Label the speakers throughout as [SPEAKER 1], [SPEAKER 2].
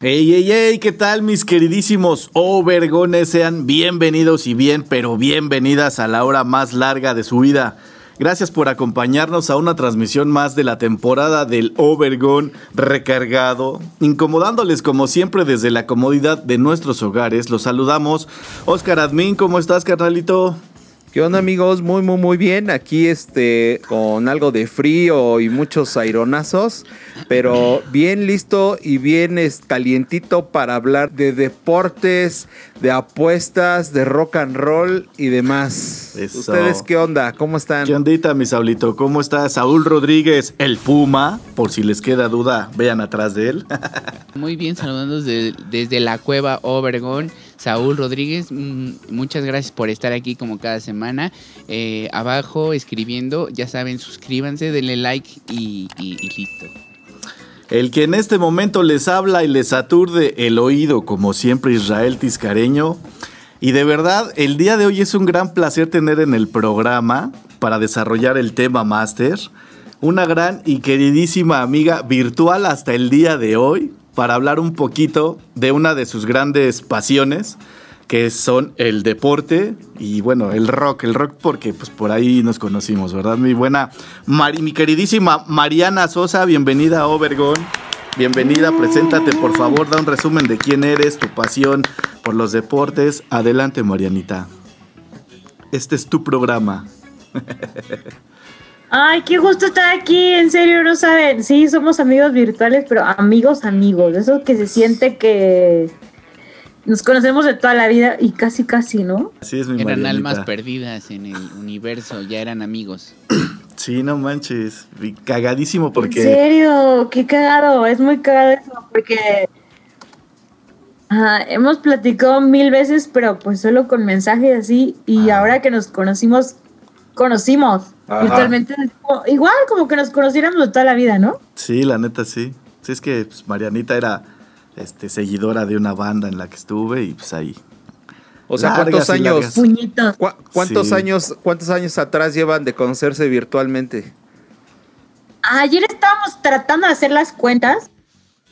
[SPEAKER 1] Hey, hey, hey, ¿qué tal mis queridísimos Overgones? Sean bienvenidos y bien, pero bienvenidas a la hora más larga de su vida. Gracias por acompañarnos a una transmisión más de la temporada del Overgon recargado, incomodándoles como siempre desde la comodidad de nuestros hogares. Los saludamos. Oscar Admin, ¿cómo estás, carnalito?
[SPEAKER 2] ¿Qué onda amigos? Muy, muy, muy bien. Aquí este, con algo de frío y muchos aironazos, pero bien listo y bien calientito para hablar de deportes, de apuestas, de rock and roll y demás. ¿Ustedes qué onda? ¿Cómo están?
[SPEAKER 1] ¿Qué ondita, mi Saulito? ¿Cómo está Saúl Rodríguez, el Puma? Por si les queda duda, vean atrás de él.
[SPEAKER 3] muy bien, saludando desde, desde la cueva Obergón. Saúl Rodríguez, mm, muchas gracias por estar aquí como cada semana. Eh, abajo escribiendo, ya saben, suscríbanse, denle like y, listo.
[SPEAKER 1] El que en este momento les habla y les aturde el oído, como siempre, Israel Tiscareño. Y de verdad, el día de hoy es un gran placer tener en el programa para desarrollar el tema máster una gran y queridísima amiga virtual hasta el día de hoy, para hablar un poquito de una de sus grandes pasiones, que son el deporte y bueno, el rock, el rock porque pues por ahí nos conocimos, ¿verdad? Mi buena, mi queridísima Mariana Sosa, bienvenida a Obergón. Bienvenida, preséntate por favor, da un resumen de quién eres, tu pasión por los deportes. Adelante, Marianita. Este es tu programa.
[SPEAKER 4] Ay, qué gusto estar aquí, en serio, no saben. Sí, somos amigos virtuales, pero amigos, amigos. Eso que se siente que nos conocemos de toda la vida y casi, casi, ¿no?
[SPEAKER 3] Así es mi Eran almas perdidas en el universo, ya eran amigos.
[SPEAKER 1] Sí, no manches. Cagadísimo porque.
[SPEAKER 4] En serio, qué cagado. Es muy cagado eso, porque. hemos platicado mil veces, pero pues solo con mensajes así. Y ahora que nos conocimos, conocimos. Virtualmente, igual como que nos conociéramos de toda la vida, ¿no?
[SPEAKER 1] Sí, la neta sí. Sí, es que pues, Marianita era este, seguidora de una banda en la que estuve y pues ahí.
[SPEAKER 2] O sea, ¿cuántos años? ¿Cuántos años, cuántos años atrás llevan de conocerse virtualmente?
[SPEAKER 4] Ayer estábamos tratando de hacer las cuentas.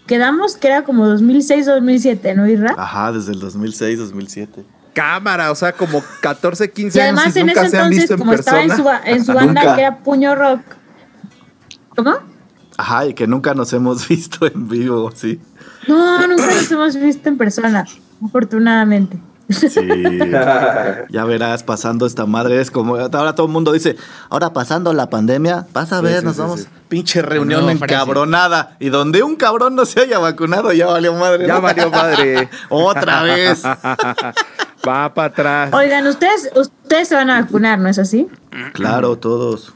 [SPEAKER 4] Quedamos que era como 2006 2007, ¿no, Irra?
[SPEAKER 1] Ajá, desde el 2006, 2007
[SPEAKER 2] cámara, o sea, como 14, 15 años.
[SPEAKER 4] Y además en ese entonces, como estaba en su, en su banda que era Puño Rock. ¿Cómo?
[SPEAKER 1] Ajá, y que nunca nos hemos visto en vivo, sí.
[SPEAKER 4] No, nunca nos hemos visto en persona, afortunadamente. Sí,
[SPEAKER 1] ya verás, pasando esta madre, es como, ahora todo el mundo dice, ahora pasando la pandemia, vas a ver, nos vamos, pinche reunión encabronada, y donde un cabrón no se haya vacunado, ya valió madre.
[SPEAKER 2] Ya valió madre.
[SPEAKER 1] Otra vez.
[SPEAKER 2] Va para atrás.
[SPEAKER 4] Oigan, ustedes, ustedes se van a vacunar, ¿no es así?
[SPEAKER 1] Claro, todos.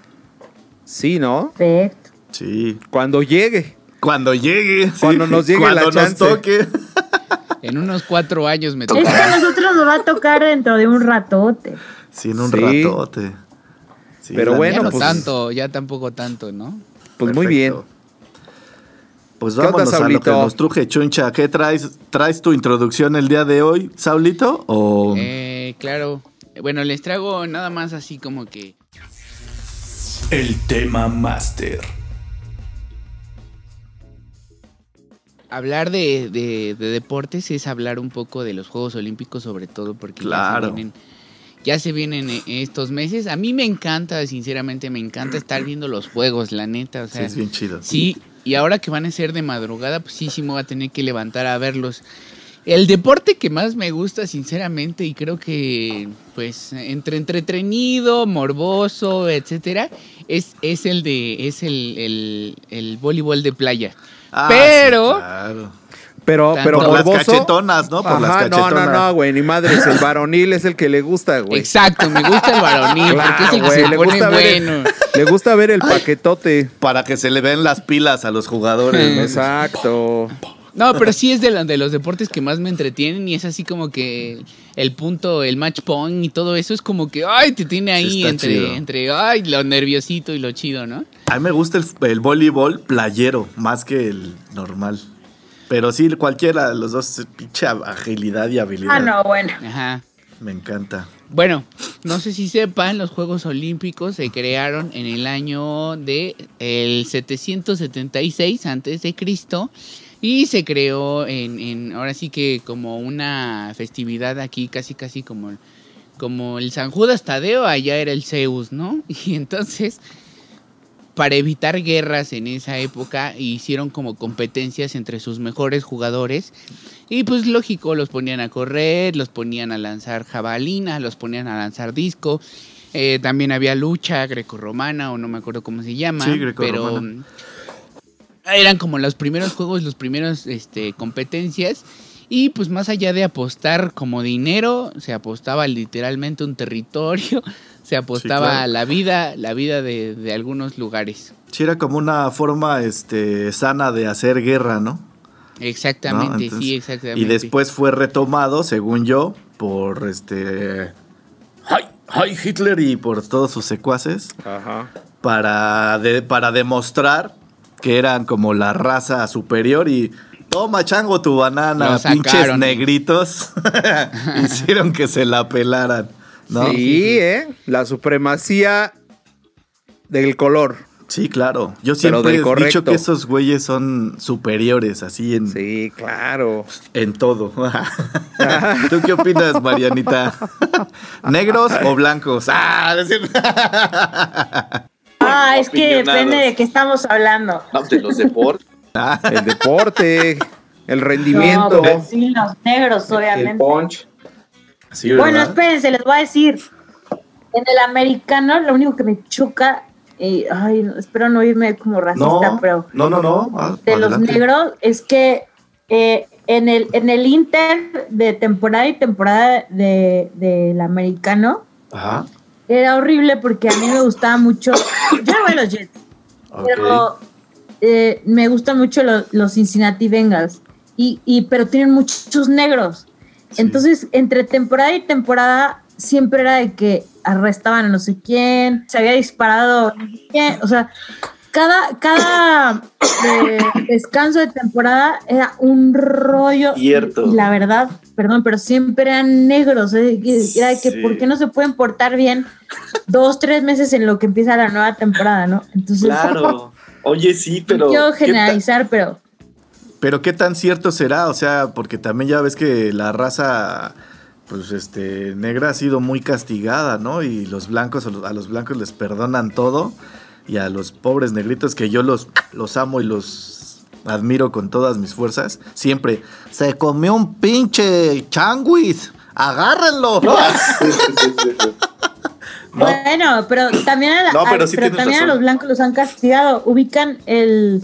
[SPEAKER 2] Sí, ¿no?
[SPEAKER 4] Perfecto.
[SPEAKER 1] Sí.
[SPEAKER 2] Cuando llegue.
[SPEAKER 1] Cuando llegue.
[SPEAKER 2] Cuando nos llegue
[SPEAKER 1] Cuando nos toque.
[SPEAKER 3] En unos cuatro años me toca.
[SPEAKER 4] Es que a nosotros nos va a tocar dentro de un ratote.
[SPEAKER 1] Sí, en un ratote.
[SPEAKER 2] Pero bueno,
[SPEAKER 3] ya
[SPEAKER 2] no
[SPEAKER 3] pues, tanto, ya tampoco tanto, ¿no?
[SPEAKER 2] Pues muy bien.
[SPEAKER 1] Pues vámonos a lo que nos truje, Chuncha. ¿Qué traes? ¿Traes tu introducción el día de hoy, Saulito? O...
[SPEAKER 3] Eh, claro. Bueno, les traigo nada más así como que...
[SPEAKER 5] El tema máster.
[SPEAKER 3] Hablar de, de, deportes es hablar un poco de los Juegos Olímpicos, sobre todo porque ya, se vienen, ya se vienen eh, estos meses. A mí me encanta, sinceramente, me encanta estar viendo los Juegos, la neta. O sea,
[SPEAKER 1] sí, es bien chido.
[SPEAKER 3] Sí, y ahora que van a ser de madrugada, pues sí, sí me voy a tener que levantar a verlos. El deporte que más me gusta, sinceramente, y creo que, pues, entre entretenido, morboso, etcétera, es, es el de, es el, el, voleibol de playa. Ah, Pero, claro.
[SPEAKER 2] Pero, pero
[SPEAKER 1] por las cachetonas, ¿no? Por las cachetonas.
[SPEAKER 2] No, no, no, güey, ni madres. El varonil es el que le gusta, güey.
[SPEAKER 3] Exacto, me gusta el varonil, porque es el que se le pone bueno.
[SPEAKER 2] le gusta ver el paquetote.
[SPEAKER 1] Para que se le ven las pilas a los jugadores.
[SPEAKER 2] Exacto.
[SPEAKER 3] No, pero sí es de, la- de los deportes que más me entretienen y es así como que el punto, el match point y todo eso es como que, ay, te tiene ahí entre,
[SPEAKER 1] chido.
[SPEAKER 3] entre, ay, lo nerviosito y lo chido, ¿no?
[SPEAKER 1] A mí me gusta el, el voleibol playero más que el normal. Pero sí, cualquiera de los dos, pinche agilidad y habilidad.
[SPEAKER 4] Ah, no, bueno.
[SPEAKER 3] Ajá.
[SPEAKER 1] Me encanta.
[SPEAKER 3] Bueno, no sé si sepan, los Juegos Olímpicos se crearon en el año de el 776 antes de Cristo y se creó en, en ahora sí que como una festividad aquí casi casi como como el San Judas Tadeo allá era el Zeus, ¿no? Y entonces para evitar guerras en esa época hicieron como competencias entre sus mejores jugadores y pues lógico, los ponían a correr, los ponían a lanzar jabalina, los ponían a lanzar disco. Eh, también había lucha grecorromana o no me acuerdo cómo se llama.
[SPEAKER 1] Sí,
[SPEAKER 3] pero eran como los primeros juegos, los primeros este, competencias. Y pues más allá de apostar como dinero, se apostaba literalmente un territorio, se apostaba
[SPEAKER 1] claro.
[SPEAKER 3] la vida, la vida de, de algunos lugares.
[SPEAKER 1] Sí, era como una forma este, sana de hacer guerra, ¿no?
[SPEAKER 3] Exactamente,
[SPEAKER 1] ¿No? Entonces,
[SPEAKER 3] sí, exactamente.
[SPEAKER 1] Y después fue retomado, según yo, por este. ¡Ay! ¡Ay! Hitler y por todos sus secuaces.
[SPEAKER 2] Ajá.
[SPEAKER 1] Para, de- para demostrar que eran como la raza superior y. Toma, chango, tu banana, pinches negritos. Hicieron que se la pelaran. ¿No?
[SPEAKER 2] Sí, ¿eh? La supremacía del color.
[SPEAKER 1] Sí, claro. Yo siempre he dicho que esos güeyes son superiores, así en,
[SPEAKER 2] Sí, claro.
[SPEAKER 1] en todo. ¿Tú qué opinas, Marianita? ¿Negros o blancos? Ah, es decir-
[SPEAKER 4] Ah, es que depende de qué estamos hablando.
[SPEAKER 6] No, de los deportes.
[SPEAKER 2] El deporte, el
[SPEAKER 4] No,
[SPEAKER 2] rendimiento.
[SPEAKER 4] pues sí, los negros,
[SPEAKER 6] el
[SPEAKER 4] obviamente.
[SPEAKER 6] punch.
[SPEAKER 1] Sí,
[SPEAKER 4] Bueno, espérense, les voy a decir. En el americano, lo único que me choca, y, ay, espero no irme como racista,
[SPEAKER 1] No,
[SPEAKER 4] pero
[SPEAKER 1] no, no, no. Ah,
[SPEAKER 4] de los negros es que eh, en, el, en el Inter de temporada y temporada de- del americano
[SPEAKER 1] Ajá.
[SPEAKER 4] era horrible porque a mí me gustaba mucho. Yo no voy a los Jets, pero eh, me gustan mucho lo- los Cincinnati Bengals. Y, y, pero tienen muchos negros.
[SPEAKER 1] Sí.
[SPEAKER 4] Entonces, entre temporada y temporada, siempre era de que arrestaban a no sé quién, se había disparado no sé quién. O sea, cada, cada eh, descanso de temporada era un rollo.
[SPEAKER 6] Cierto.
[SPEAKER 4] Y, la verdad, perdón, pero siempre eran negros. ¿eh? Era de que,
[SPEAKER 6] Sí.
[SPEAKER 4] ¿por qué no se pueden portar bien dos, tres meses en lo que empieza la nueva temporada, no? Entonces,
[SPEAKER 6] Claro. Oye, sí, pero.
[SPEAKER 4] quiero
[SPEAKER 6] ¿qué ta-
[SPEAKER 4] generalizar, pero
[SPEAKER 1] Pero qué tan cierto será, o sea, porque también ya ves que la raza, pues, este, negra ha sido muy castigada, ¿no? Y los blancos, a los, blancos les perdonan todo, y a los pobres negritos que yo los, los amo y los admiro con todas mis fuerzas, siempre, se comió un pinche changuis, agárrenlo.
[SPEAKER 6] No,
[SPEAKER 4] Bueno, pero también, a, la-
[SPEAKER 6] No, pero
[SPEAKER 4] a-
[SPEAKER 6] sí
[SPEAKER 4] pero también a los blancos los han castigado. Ubican el,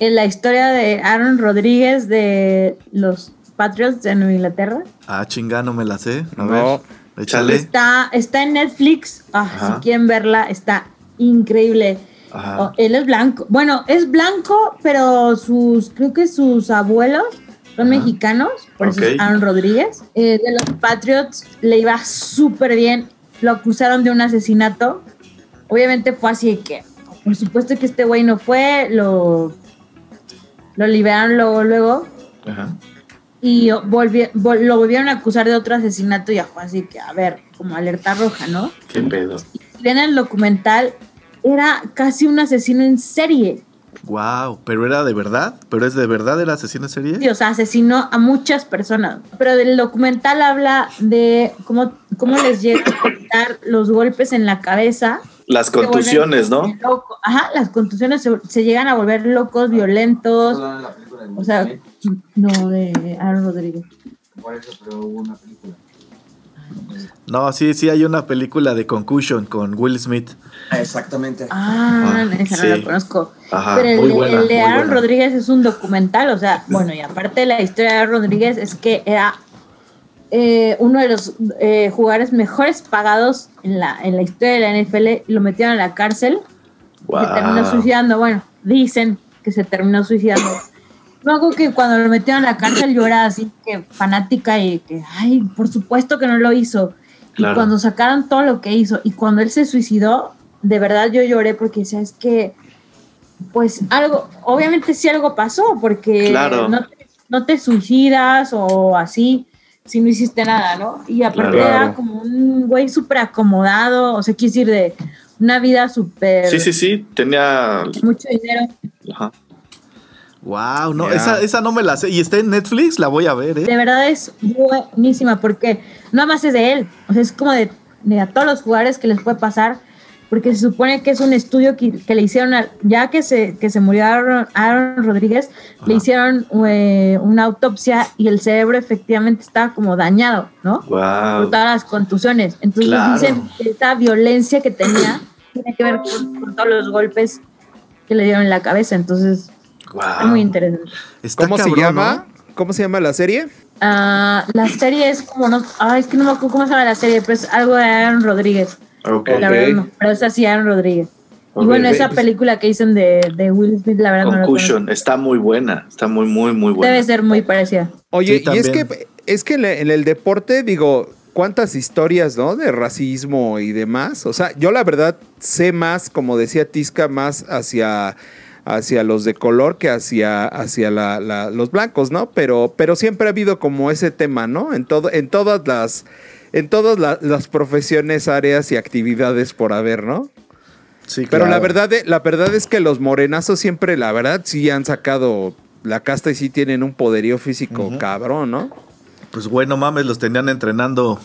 [SPEAKER 4] en la historia de Aaron Rodríguez de los Patriots de Nueva Inglaterra.
[SPEAKER 1] Ah, chinga, no me la sé. A
[SPEAKER 2] No.
[SPEAKER 1] ver, échale.
[SPEAKER 4] Está, está en Netflix. Ah,
[SPEAKER 1] Ajá.
[SPEAKER 4] si quieren verla, está increíble.
[SPEAKER 1] Ajá.
[SPEAKER 4] Oh, él es blanco. Bueno, es blanco, pero sus, creo que sus abuelos son
[SPEAKER 1] Ajá.
[SPEAKER 4] mexicanos, por eso es Aaron Rodríguez. Eh, de los Patriots le iba súper bien. Lo acusaron de un asesinato. Obviamente fue así de que, por supuesto que este güey no fue, lo, lo liberaron luego, luego.
[SPEAKER 1] Ajá.
[SPEAKER 4] Y volvi- vol- lo volvieron a acusar de otro asesinato y ya fue así que, a ver, como alerta roja, ¿no?
[SPEAKER 6] qué pedo.
[SPEAKER 4] Ven el documental, era casi un asesino en serie.
[SPEAKER 1] Wow, pero era de verdad, pero es de verdad el asesino en serie.
[SPEAKER 4] Sí, o sea, asesinó a muchas personas. Pero el documental habla de cómo, cómo les llega a afectar los golpes en la cabeza.
[SPEAKER 6] Las contusiones, ¿no?
[SPEAKER 4] loco- Ajá, las contusiones se, se llegan a volver locos, violentos. O sea, no, de Aaron Rodríguez.
[SPEAKER 1] No, sí, sí hay una película de Concussion con Will Smith.
[SPEAKER 7] Exactamente.
[SPEAKER 4] Ah, esa no la conozco.
[SPEAKER 6] Ajá,
[SPEAKER 4] Pero el,
[SPEAKER 6] muy
[SPEAKER 4] de-
[SPEAKER 6] buena.
[SPEAKER 4] el de Aaron. Rodríguez es un documental, o sea, bueno, y aparte de la historia de Aaron Rodríguez es que era eh, uno de los eh, jugadores mejores pagados en la, en la historia de la NFL, lo metieron a la cárcel,
[SPEAKER 6] Wow.
[SPEAKER 4] se terminó suicidando, bueno, dicen que se terminó suicidando. acuerdo que cuando lo metieron a la cárcel yo era así que fanática y que, ay, por supuesto que no lo hizo.
[SPEAKER 6] Claro.
[SPEAKER 4] Y cuando sacaron todo lo que hizo y cuando él se suicidó, de verdad yo lloré porque decía, es que, pues algo, obviamente sí algo pasó, porque
[SPEAKER 6] Claro.
[SPEAKER 4] no, te, no te suicidas o así si no hiciste nada, ¿no? Y aparte
[SPEAKER 6] Claro.
[SPEAKER 4] era como un güey súper acomodado, o sea, quiero decir, de una vida súper...
[SPEAKER 6] Sí, sí, sí, tenía...
[SPEAKER 4] Mucho dinero.
[SPEAKER 6] Ajá.
[SPEAKER 1] Wow, no, esa, esa no me la sé. Y está en Netflix, la voy a ver, ¿eh?
[SPEAKER 4] De verdad es buenísima porque no más es de él, o sea, es como de, de a todos los jugadores que les puede pasar, porque se supone que es un estudio que, que le hicieron, a- ya que se, que se murió Aaron, Aaron Rodríguez, le hicieron eh, una autopsia y el cerebro efectivamente estaba como dañado, ¿no? Por
[SPEAKER 6] Wow.
[SPEAKER 4] todas las contusiones. Entonces
[SPEAKER 6] Claro.
[SPEAKER 4] dicen que esta violencia que tenía tiene que ver con, con todos los golpes que le dieron en la cabeza, entonces está muy interesante.
[SPEAKER 1] Está
[SPEAKER 2] ¿Cómo se llama? ¿Cómo se llama la serie?
[SPEAKER 4] Ah, la serie es como no. Ay, es que no me acuerdo cómo se llama la serie, pero es algo de Aaron Rodríguez.
[SPEAKER 6] Ok.
[SPEAKER 4] La verdad no, pero es así Aaron Rodríguez. Y bueno, esa
[SPEAKER 2] pues-
[SPEAKER 4] película que dicen de, de Will Smith, la verdad no la
[SPEAKER 6] Concussion.
[SPEAKER 4] conozco.
[SPEAKER 6] Está muy buena. Está muy, muy, muy buena.
[SPEAKER 4] Debe ser muy parecida.
[SPEAKER 2] Oye,
[SPEAKER 1] Sí,
[SPEAKER 2] y es que es que en el- en el deporte, digo, cuántas historias, ¿no? De racismo y demás. O sea, yo la verdad sé más, como decía Tisca, más hacia, hacia los de color que hacia, hacia la- la- los blancos, ¿no? Pero, pero siempre ha habido como ese tema, ¿no? En todo, en todas las, en todas la- las profesiones, áreas y actividades por haber, ¿no?
[SPEAKER 1] Sí,
[SPEAKER 2] Pero la
[SPEAKER 1] claro.
[SPEAKER 2] verdad, la verdad es que los morenazos siempre, la verdad, sí han sacado la casta y sí tienen un poderío físico cabrón, ¿no?
[SPEAKER 1] Pues güey, no mames, los tenían entrenando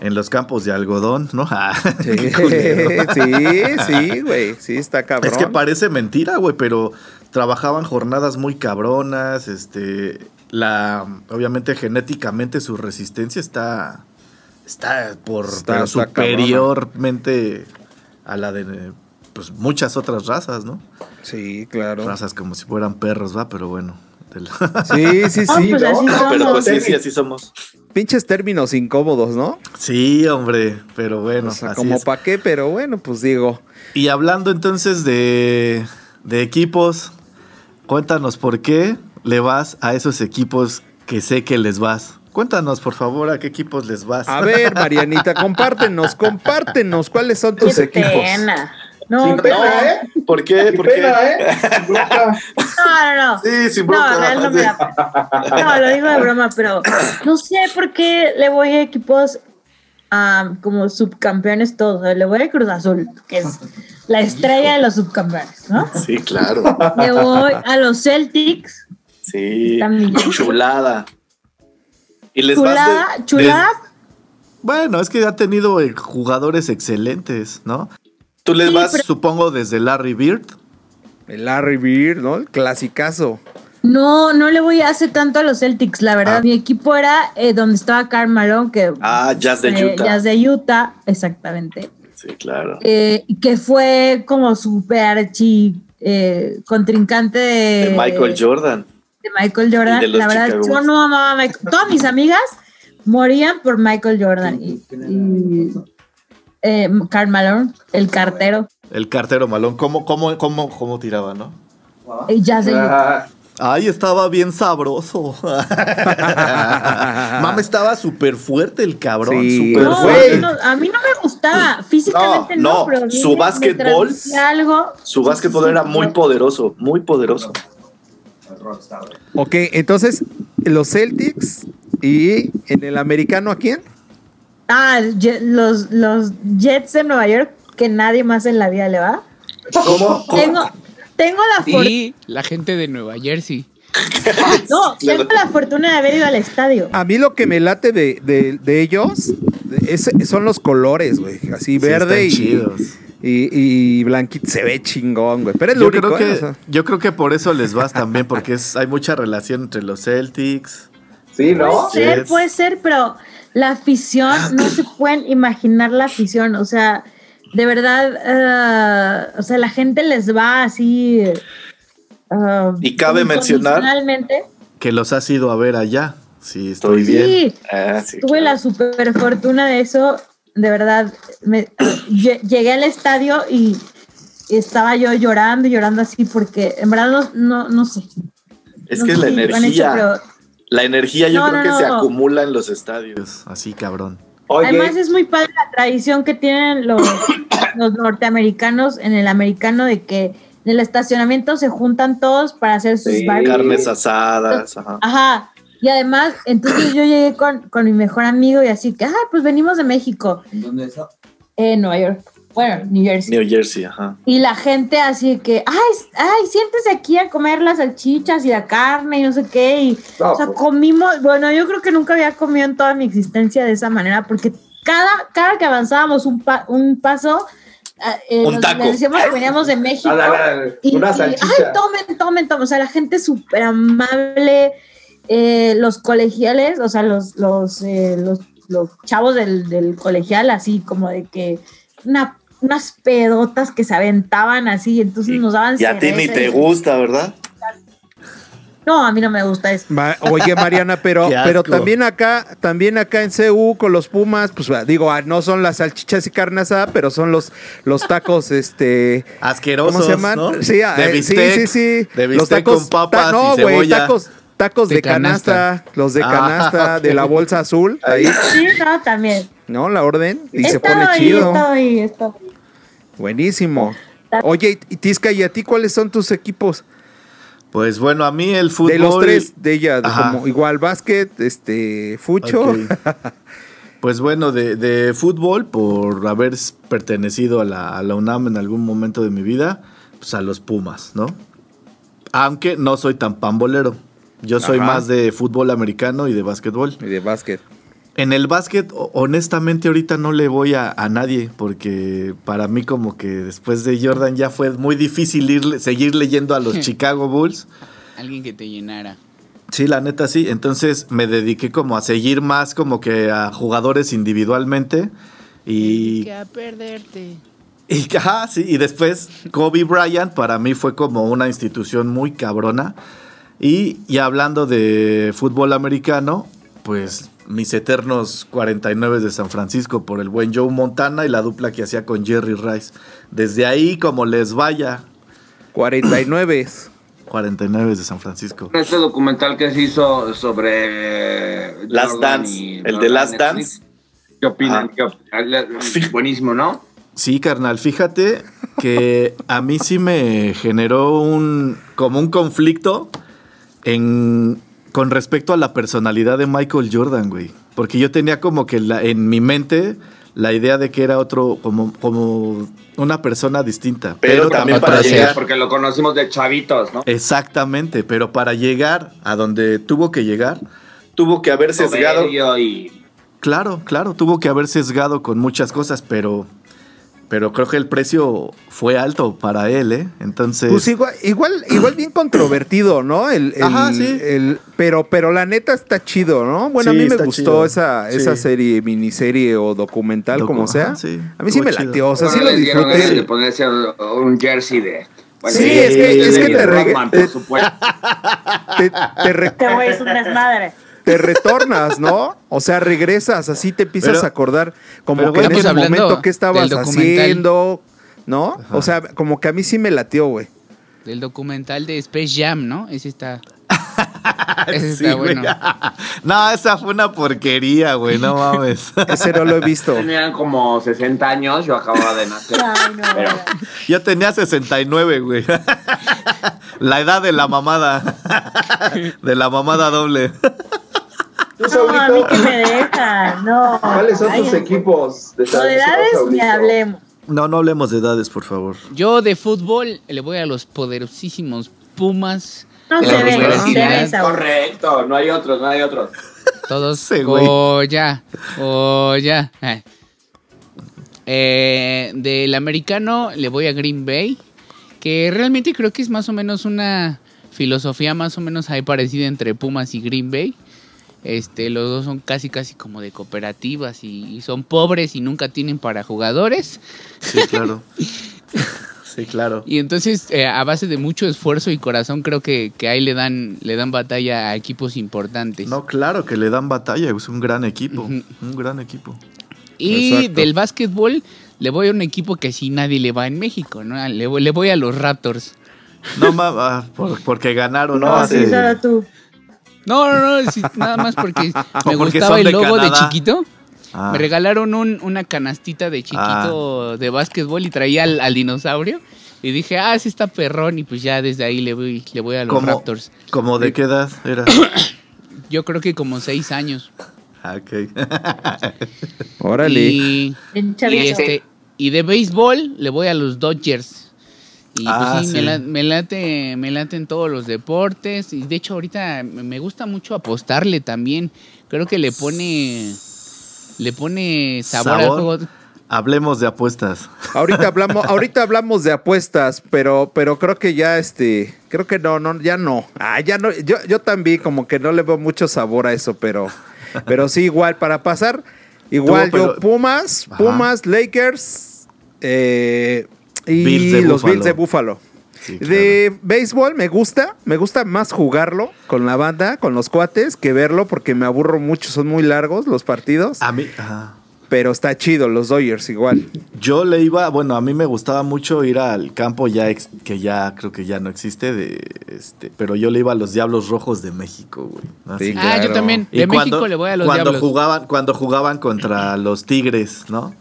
[SPEAKER 1] en los campos de algodón, ¿no? Ah,
[SPEAKER 2] Sí, sí, sí, güey, sí está cabrón.
[SPEAKER 1] Es que parece mentira, güey, pero trabajaban jornadas muy cabronas, este, la, obviamente genéticamente su resistencia está, está por,
[SPEAKER 2] Está-
[SPEAKER 1] pero
[SPEAKER 2] está
[SPEAKER 1] superiormente a la de, pues, muchas otras razas, ¿no?
[SPEAKER 2] Sí, claro.
[SPEAKER 1] Razas como si fueran perros, va, pero bueno. la-
[SPEAKER 2] Sí, sí,
[SPEAKER 4] Ah,
[SPEAKER 2] sí,
[SPEAKER 4] pues
[SPEAKER 6] Pero pues sí, sí, así somos.
[SPEAKER 2] Pinches términos incómodos, ¿no?
[SPEAKER 1] sí, hombre, pero bueno,
[SPEAKER 2] o sea,
[SPEAKER 1] así
[SPEAKER 2] como
[SPEAKER 1] es.
[SPEAKER 2] pa' qué, pero bueno, pues digo.
[SPEAKER 1] Y hablando entonces de, de equipos, cuéntanos por qué le vas a esos equipos que sé que les vas. Cuéntanos, por favor, a qué equipos les vas.
[SPEAKER 2] A ver, Marianita, compártenos, compártenos cuáles son tus
[SPEAKER 4] Qué
[SPEAKER 2] equipos.
[SPEAKER 4] pena. No,
[SPEAKER 7] Sin
[SPEAKER 4] no,
[SPEAKER 7] pena,
[SPEAKER 6] No,
[SPEAKER 7] ¿eh?
[SPEAKER 6] ¿por qué?
[SPEAKER 7] Sin
[SPEAKER 6] ¿Por qué?
[SPEAKER 7] ¿eh? Sin bronca.
[SPEAKER 4] no, no.
[SPEAKER 6] Sí, sin
[SPEAKER 4] No,
[SPEAKER 6] bronca.
[SPEAKER 4] no, no me da pena. No, lo digo de broma, pero no sé por qué le voy a equipos ah, como subcampeones todos. Le voy a Cruz Azul, que es la estrella de los subcampeones, ¿no?
[SPEAKER 6] Sí, claro.
[SPEAKER 4] Le voy a los Celtics,
[SPEAKER 6] Sí. Chulada. Y les vas
[SPEAKER 4] chulada,
[SPEAKER 6] de-
[SPEAKER 4] chulada.
[SPEAKER 1] Bueno, es que ha tenido eh, jugadores excelentes, ¿no?
[SPEAKER 6] Tú les
[SPEAKER 4] Sí,
[SPEAKER 6] vas.
[SPEAKER 4] pero-
[SPEAKER 1] Supongo desde Larry Bird.
[SPEAKER 2] El Larry Bird, ¿no? El clasicazo.
[SPEAKER 4] No, no le voy a hacer tanto a los Celtics, la verdad.
[SPEAKER 1] Ah.
[SPEAKER 4] Mi equipo era eh, donde estaba Karl Malone, que
[SPEAKER 6] Ah, Jazz de
[SPEAKER 4] eh,
[SPEAKER 6] Utah.
[SPEAKER 4] Jazz de Utah, exactamente.
[SPEAKER 6] Sí, claro.
[SPEAKER 4] Eh, que fue como super archi eh, contrincante de,
[SPEAKER 6] De Michael Jordan.
[SPEAKER 4] De Michael Jordan.
[SPEAKER 6] Y de
[SPEAKER 4] La verdad,
[SPEAKER 6] Chicago
[SPEAKER 4] yo no amaba a Michael. Todas mis amigas morían por Michael Jordan y, y, eh, Karl Malone, el cartero,
[SPEAKER 1] El cartero malón. ¿Cómo, cómo, cómo, cómo tiraba, no?
[SPEAKER 4] y Jazz de Utah.
[SPEAKER 7] Ah,
[SPEAKER 1] Ay, estaba bien sabroso. Mame, estaba súper fuerte el cabrón.
[SPEAKER 2] Sí.
[SPEAKER 1] súper
[SPEAKER 4] No,
[SPEAKER 1] fuerte.
[SPEAKER 4] no, a mí no me gustaba. Físicamente no,
[SPEAKER 6] No,
[SPEAKER 4] pero
[SPEAKER 6] no, su básquetbol-
[SPEAKER 4] algo.
[SPEAKER 6] Su básquetbol era muy poderoso, muy poderoso.
[SPEAKER 2] Ok, entonces, los Celtics y en el americano, ¿a quién?
[SPEAKER 4] Ah, los, los Jets de Nueva York, que nadie más en la vida le va.
[SPEAKER 6] ¿Cómo?
[SPEAKER 4] Tengo, tengo la fortuna.
[SPEAKER 3] Sí, la gente de Nueva Jersey.
[SPEAKER 4] No,
[SPEAKER 6] Claro.
[SPEAKER 4] tengo la fortuna de haber ido al estadio.
[SPEAKER 2] A mí lo que me late de, de- de ellos es- son los colores, güey. Así
[SPEAKER 1] Sí,
[SPEAKER 2] verde
[SPEAKER 1] están
[SPEAKER 2] y,
[SPEAKER 1] chidos.
[SPEAKER 2] Y, y blanquito. Se ve chingón, güey. Pero es lo
[SPEAKER 1] Yo
[SPEAKER 2] único,
[SPEAKER 1] creo, que,
[SPEAKER 2] ¿eh? O sea,
[SPEAKER 1] yo creo que por eso les vas también, porque es, hay mucha relación entre los Celtics.
[SPEAKER 7] sí, ¿no?
[SPEAKER 4] Puede ser,
[SPEAKER 1] Jets.
[SPEAKER 4] puede ser, pero la afición, no se pueden imaginar la afición. O sea, de verdad, eh, o sea, la gente les va así. eh,
[SPEAKER 6] Y cabe mencionar-.
[SPEAKER 1] Que los has ido a ver allá. Sí, estoy bien.
[SPEAKER 4] Sí,
[SPEAKER 6] Ah, sí,
[SPEAKER 4] tuve
[SPEAKER 6] claro.
[SPEAKER 4] la super fortuna de eso. De verdad, me- lle- llegué al estadio y estaba yo llorando, llorando así, porque en verdad no, no, no sé.
[SPEAKER 6] Es
[SPEAKER 4] no
[SPEAKER 6] que
[SPEAKER 4] sé
[SPEAKER 6] es la energía.
[SPEAKER 4] hecho, pero
[SPEAKER 6] La energía yo
[SPEAKER 4] No,
[SPEAKER 6] creo
[SPEAKER 4] no,
[SPEAKER 6] que se acumula en los estadios.
[SPEAKER 1] Dios, Así, cabrón.
[SPEAKER 7] Oye,
[SPEAKER 4] Además es muy padre la tradición que tienen los, los norteamericanos en el americano de que en el estacionamiento se juntan todos para hacer sus
[SPEAKER 7] Sí.
[SPEAKER 6] Carnes asadas, ajá.
[SPEAKER 4] Ajá. Y además, entonces yo llegué con, con mi mejor amigo y así que, ah, pues venimos de México,
[SPEAKER 8] ¿Dónde eso?
[SPEAKER 4] en Nueva York. Bueno, New Jersey.
[SPEAKER 6] New Jersey, ajá.
[SPEAKER 4] Y la gente así que, ay, ay, siéntese aquí a comer las salchichas y la carne y no sé qué. Y,
[SPEAKER 7] No,
[SPEAKER 4] o sea,
[SPEAKER 7] pues.
[SPEAKER 4] comimos, bueno, yo creo que nunca había comido en toda mi existencia de esa manera, porque cada, cada que avanzábamos un, pa- un paso, ah, eh,
[SPEAKER 6] Un
[SPEAKER 4] nos-
[SPEAKER 6] taco.
[SPEAKER 4] decíamos que veníamos de México.
[SPEAKER 7] a la- la-
[SPEAKER 4] Y,
[SPEAKER 7] una
[SPEAKER 4] y,
[SPEAKER 7] salchicha.
[SPEAKER 4] ay, tomen, tomen, tomen. O sea, la gente súper amable, eh, los colegiales, o sea, los, los, eh, los, los chavos del, del colegial, así como de que una, unas pedotas que se aventaban así, entonces nos daban
[SPEAKER 6] Y a ti ni te
[SPEAKER 4] y-
[SPEAKER 6] gusta, ¿verdad?
[SPEAKER 4] No, a mí no me gusta eso.
[SPEAKER 2] Ma- Oye, Mariana, pero, pero también acá, también acá en CU con los Pumas, pues digo, ah, no son las salchichas y carne asada, pero son los, los tacos, este.
[SPEAKER 1] Asquerosos,
[SPEAKER 2] ¿Cómo se llaman?
[SPEAKER 1] ¿no?
[SPEAKER 2] Sí, ah,
[SPEAKER 1] de
[SPEAKER 2] eh,
[SPEAKER 1] bistec,
[SPEAKER 2] sí, sí, sí.
[SPEAKER 1] De
[SPEAKER 2] los
[SPEAKER 1] bistec
[SPEAKER 2] tacos
[SPEAKER 1] con papas
[SPEAKER 2] ta- no,
[SPEAKER 1] y
[SPEAKER 2] güey,
[SPEAKER 1] cebolla.
[SPEAKER 2] tacos, tacos de,
[SPEAKER 3] De
[SPEAKER 2] canasta,
[SPEAKER 3] canasta.
[SPEAKER 2] los de
[SPEAKER 1] Ah,
[SPEAKER 2] canasta, de la bolsa azul, ahí,
[SPEAKER 4] Sí, no, también.
[SPEAKER 2] ¿no? La orden, y se pone
[SPEAKER 4] ahí,
[SPEAKER 2] chido.
[SPEAKER 4] estaba ahí, ahí.
[SPEAKER 2] Buenísimo. Oye, y Tisca, ¿y a ti cuáles son tus equipos?
[SPEAKER 1] Pues bueno, a mí el fútbol.
[SPEAKER 2] De los tres, de ella, como igual básquet, este, fucho.
[SPEAKER 1] Pues bueno, de, de fútbol, por haber pertenecido a la, a la UNAM en algún momento de mi vida, pues a los Pumas, ¿no? Aunque no soy tan pambolero. Yo soy
[SPEAKER 2] Ajá.
[SPEAKER 1] más de fútbol americano y de básquetbol.
[SPEAKER 2] Y de básquet.
[SPEAKER 1] En el básquet, honestamente, ahorita no le voy a, a nadie, porque para mí como que después de Jordan ya fue muy difícil ir, seguir leyendo a los Chicago Bulls.
[SPEAKER 3] Alguien que te llenara.
[SPEAKER 1] Sí, la neta sí. Entonces me dediqué como a seguir más como que a jugadores individualmente. Y,
[SPEAKER 3] Que a perderte.
[SPEAKER 1] y, ajá, sí, y después Kobe Bryant para mí fue como una institución muy cabrona. Y, y hablando de fútbol americano, pues mis eternos 49 de San Francisco por el buen Joe Montana y la dupla que hacía con Jerry Rice. Desde ahí, como les vaya,
[SPEAKER 2] 49.
[SPEAKER 1] 49 de San Francisco.
[SPEAKER 8] Este documental que se hizo sobre
[SPEAKER 6] Last
[SPEAKER 8] Jordan
[SPEAKER 6] Dance,
[SPEAKER 8] y
[SPEAKER 6] el de Last
[SPEAKER 8] Netflix.
[SPEAKER 6] Dance.
[SPEAKER 8] ¿Qué opinan?
[SPEAKER 6] Ah.
[SPEAKER 8] ¿Qué opinan? Buenísimo, ¿no?
[SPEAKER 1] Sí, carnal, fíjate que a mí sí me generó un como un conflicto en con respecto a la personalidad de Michael Jordan, güey, porque yo tenía como que la- en mi mente la idea de que era otro como como una persona distinta,
[SPEAKER 6] Pero también
[SPEAKER 3] para ser.
[SPEAKER 6] llegar.
[SPEAKER 8] Porque lo conocimos de chavitos, ¿no?
[SPEAKER 1] exactamente, pero para llegar a donde tuvo que llegar,
[SPEAKER 6] Tuvo que haber sesgado.
[SPEAKER 8] Y
[SPEAKER 1] claro, claro, tuvo que haber sesgado con muchas cosas, pero pero creo que el precio fue alto para él, ¿eh? Entonces
[SPEAKER 2] Pues igual, igual, igual bien controvertido, ¿no? El, el-
[SPEAKER 1] Ajá, sí.
[SPEAKER 2] el- pero, pero la neta está chido, ¿no? Bueno,
[SPEAKER 1] Sí,
[SPEAKER 2] a mí me gustó
[SPEAKER 1] chido.
[SPEAKER 2] esa,
[SPEAKER 1] Sí.
[SPEAKER 2] esa serie, miniserie o documental,
[SPEAKER 1] Docu-
[SPEAKER 2] como sea.
[SPEAKER 1] ajá, sí,
[SPEAKER 2] A mí sí me
[SPEAKER 1] chido.
[SPEAKER 2] latió, o sea, sí lo disfruté.
[SPEAKER 8] de ponerse un jersey de...
[SPEAKER 2] Sí, es que-
[SPEAKER 1] es que te
[SPEAKER 2] reg-
[SPEAKER 8] por supuesto.
[SPEAKER 2] Te, te te retornas, ¿no? O sea, regresas, así te empiezas
[SPEAKER 1] Pero-
[SPEAKER 2] a acordar como que en ese momento qué estabas haciendo, ¿no? O sea, como que a mí sí me latió, güey.
[SPEAKER 3] Del documental de Space Jam, ¿no? Ese está. Ese
[SPEAKER 1] Sí,
[SPEAKER 3] está bueno.
[SPEAKER 1] no, esa fue una porquería, güey, no mames.
[SPEAKER 2] Ese no lo he visto.
[SPEAKER 8] Tenían como 60 años, yo acababa de nacer.
[SPEAKER 4] Ay, no,
[SPEAKER 8] Pero-
[SPEAKER 1] Yo tenía 69, güey. La edad de la mamada. De la mamada doble.
[SPEAKER 7] Tú,
[SPEAKER 4] No, a mí que me dejan, no.
[SPEAKER 7] ¿cuáles son tus equipos de
[SPEAKER 4] Novedades ni
[SPEAKER 7] Saulito?
[SPEAKER 4] hablemos.
[SPEAKER 1] No, no hablemos de edades, por favor.
[SPEAKER 3] Yo de fútbol le voy a los poderosísimos Pumas.
[SPEAKER 4] No
[SPEAKER 3] de
[SPEAKER 4] se ve,
[SPEAKER 3] universidad.
[SPEAKER 4] se ve.
[SPEAKER 8] Correcto, no hay otros, no hay otros.
[SPEAKER 3] Todos.
[SPEAKER 1] Sí, güey.
[SPEAKER 3] Oh, ya. Oh, ya. Eh, del americano le voy a Green Bay. Que realmente creo que es más o menos una filosofía más o menos ahí parecida entre Pumas y Green Bay. Este, los dos son casi casi como de cooperativas y, y son pobres y nunca tienen para jugadores.
[SPEAKER 1] Sí, claro. Sí, claro.
[SPEAKER 3] Y entonces, eh, a base de mucho esfuerzo y corazón, creo que, que ahí le dan, le dan batalla a equipos importantes.
[SPEAKER 1] No, claro que le dan batalla, es un gran equipo. Un gran equipo.
[SPEAKER 3] Y
[SPEAKER 2] Exacto.
[SPEAKER 3] del básquetbol le voy a un equipo que sí nadie le va en México, ¿no? Le voy, le voy a los Raptors.
[SPEAKER 1] No mames, porque ganaron, ¿no?
[SPEAKER 6] No,
[SPEAKER 1] Hace-
[SPEAKER 4] Sí, solo tú.
[SPEAKER 3] No, no, no, sí, nada más porque me
[SPEAKER 1] porque
[SPEAKER 3] gustaba el logo de chiquito.
[SPEAKER 1] Ah.
[SPEAKER 3] Me regalaron un- una canastita de chiquito de básquetbol y traía al, al dinosaurio. Y dije, ah, sí está perrón. Y pues ya desde ahí le voy, le voy a los
[SPEAKER 1] ¿Cómo,
[SPEAKER 3] Raptors.
[SPEAKER 1] ¿Cómo de qué edad era?
[SPEAKER 3] Yo creo que como seis años.
[SPEAKER 1] Ah, ok.
[SPEAKER 2] Órale.
[SPEAKER 3] Y, este, y de béisbol le voy a los Dodgers. Y
[SPEAKER 1] Ah,
[SPEAKER 3] pues sí, Me,
[SPEAKER 1] sí.
[SPEAKER 3] la- me late, me laten todos los deportes. Y de hecho ahorita me gusta mucho apostarle también. Creo que le pone le pone sabor, al
[SPEAKER 1] ¿Sabor?
[SPEAKER 3] juego.
[SPEAKER 1] Hablemos de apuestas.
[SPEAKER 2] Ahorita hablamos, ahorita hablamos de apuestas, pero, pero creo que ya este, creo que no, no, ya no. Ah, ya no, yo, yo también como que no le veo mucho sabor a eso, pero, pero sí, igual, para pasar, igual
[SPEAKER 1] Tú,
[SPEAKER 2] yo
[SPEAKER 1] pero-
[SPEAKER 2] Pumas,
[SPEAKER 1] Ajá.
[SPEAKER 2] Pumas, Lakers, eh, y
[SPEAKER 1] Bills de
[SPEAKER 2] los
[SPEAKER 1] Buffalo.
[SPEAKER 2] Bills de Buffalo.
[SPEAKER 1] Sí,
[SPEAKER 2] De béisbol me gusta, me gusta más jugarlo con la banda, con los cuates, que verlo porque me aburro mucho, son muy largos los partidos,
[SPEAKER 1] A mí, ajá.
[SPEAKER 2] pero está chido, los Dodgers igual.
[SPEAKER 1] Yo le iba, bueno, a mí me gustaba mucho ir al campo ya ex- que ya creo que ya no existe de este, pero yo le iba a los Diablos Rojos de México, güey.
[SPEAKER 2] Sí,
[SPEAKER 3] Ah, yo también.
[SPEAKER 1] Y
[SPEAKER 3] De
[SPEAKER 1] cuando-
[SPEAKER 3] México le voy a los
[SPEAKER 1] cuando
[SPEAKER 3] Diablos.
[SPEAKER 1] jugaban cuando jugaban contra los Tigres, ¿no?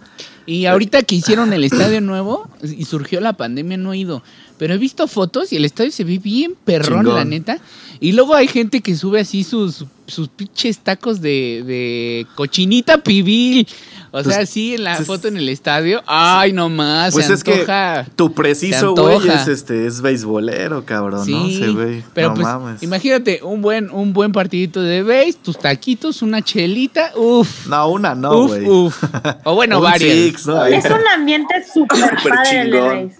[SPEAKER 3] Y ahorita que hicieron el estadio nuevo y surgió la pandemia, no he ido. Pero he visto fotos y el estadio se ve bien perrón,
[SPEAKER 1] Chingón.
[SPEAKER 3] la neta. Y luego hay gente que sube así sus, sus pinches tacos de, de cochinita pibil. O
[SPEAKER 1] Pues,
[SPEAKER 3] sea, así en la
[SPEAKER 1] pues,
[SPEAKER 3] foto en el estadio. Ay, no más.
[SPEAKER 1] Pues
[SPEAKER 3] se
[SPEAKER 1] es que
[SPEAKER 3] antoja.
[SPEAKER 1] tu preciso güey es este es beisbolero, cabrón,
[SPEAKER 3] Sí,
[SPEAKER 1] ¿no? Se ve.
[SPEAKER 3] pero
[SPEAKER 1] no
[SPEAKER 3] pues
[SPEAKER 1] mames.
[SPEAKER 3] imagínate un buen un buen partidito de base, tus taquitos, una chelita, uf,
[SPEAKER 1] No, una no,
[SPEAKER 3] uf,
[SPEAKER 1] güey.
[SPEAKER 3] uf. O bueno,
[SPEAKER 1] Un
[SPEAKER 3] varias.
[SPEAKER 1] six, ¿no? Ahí.
[SPEAKER 4] Es un ambiente súper padre el de base.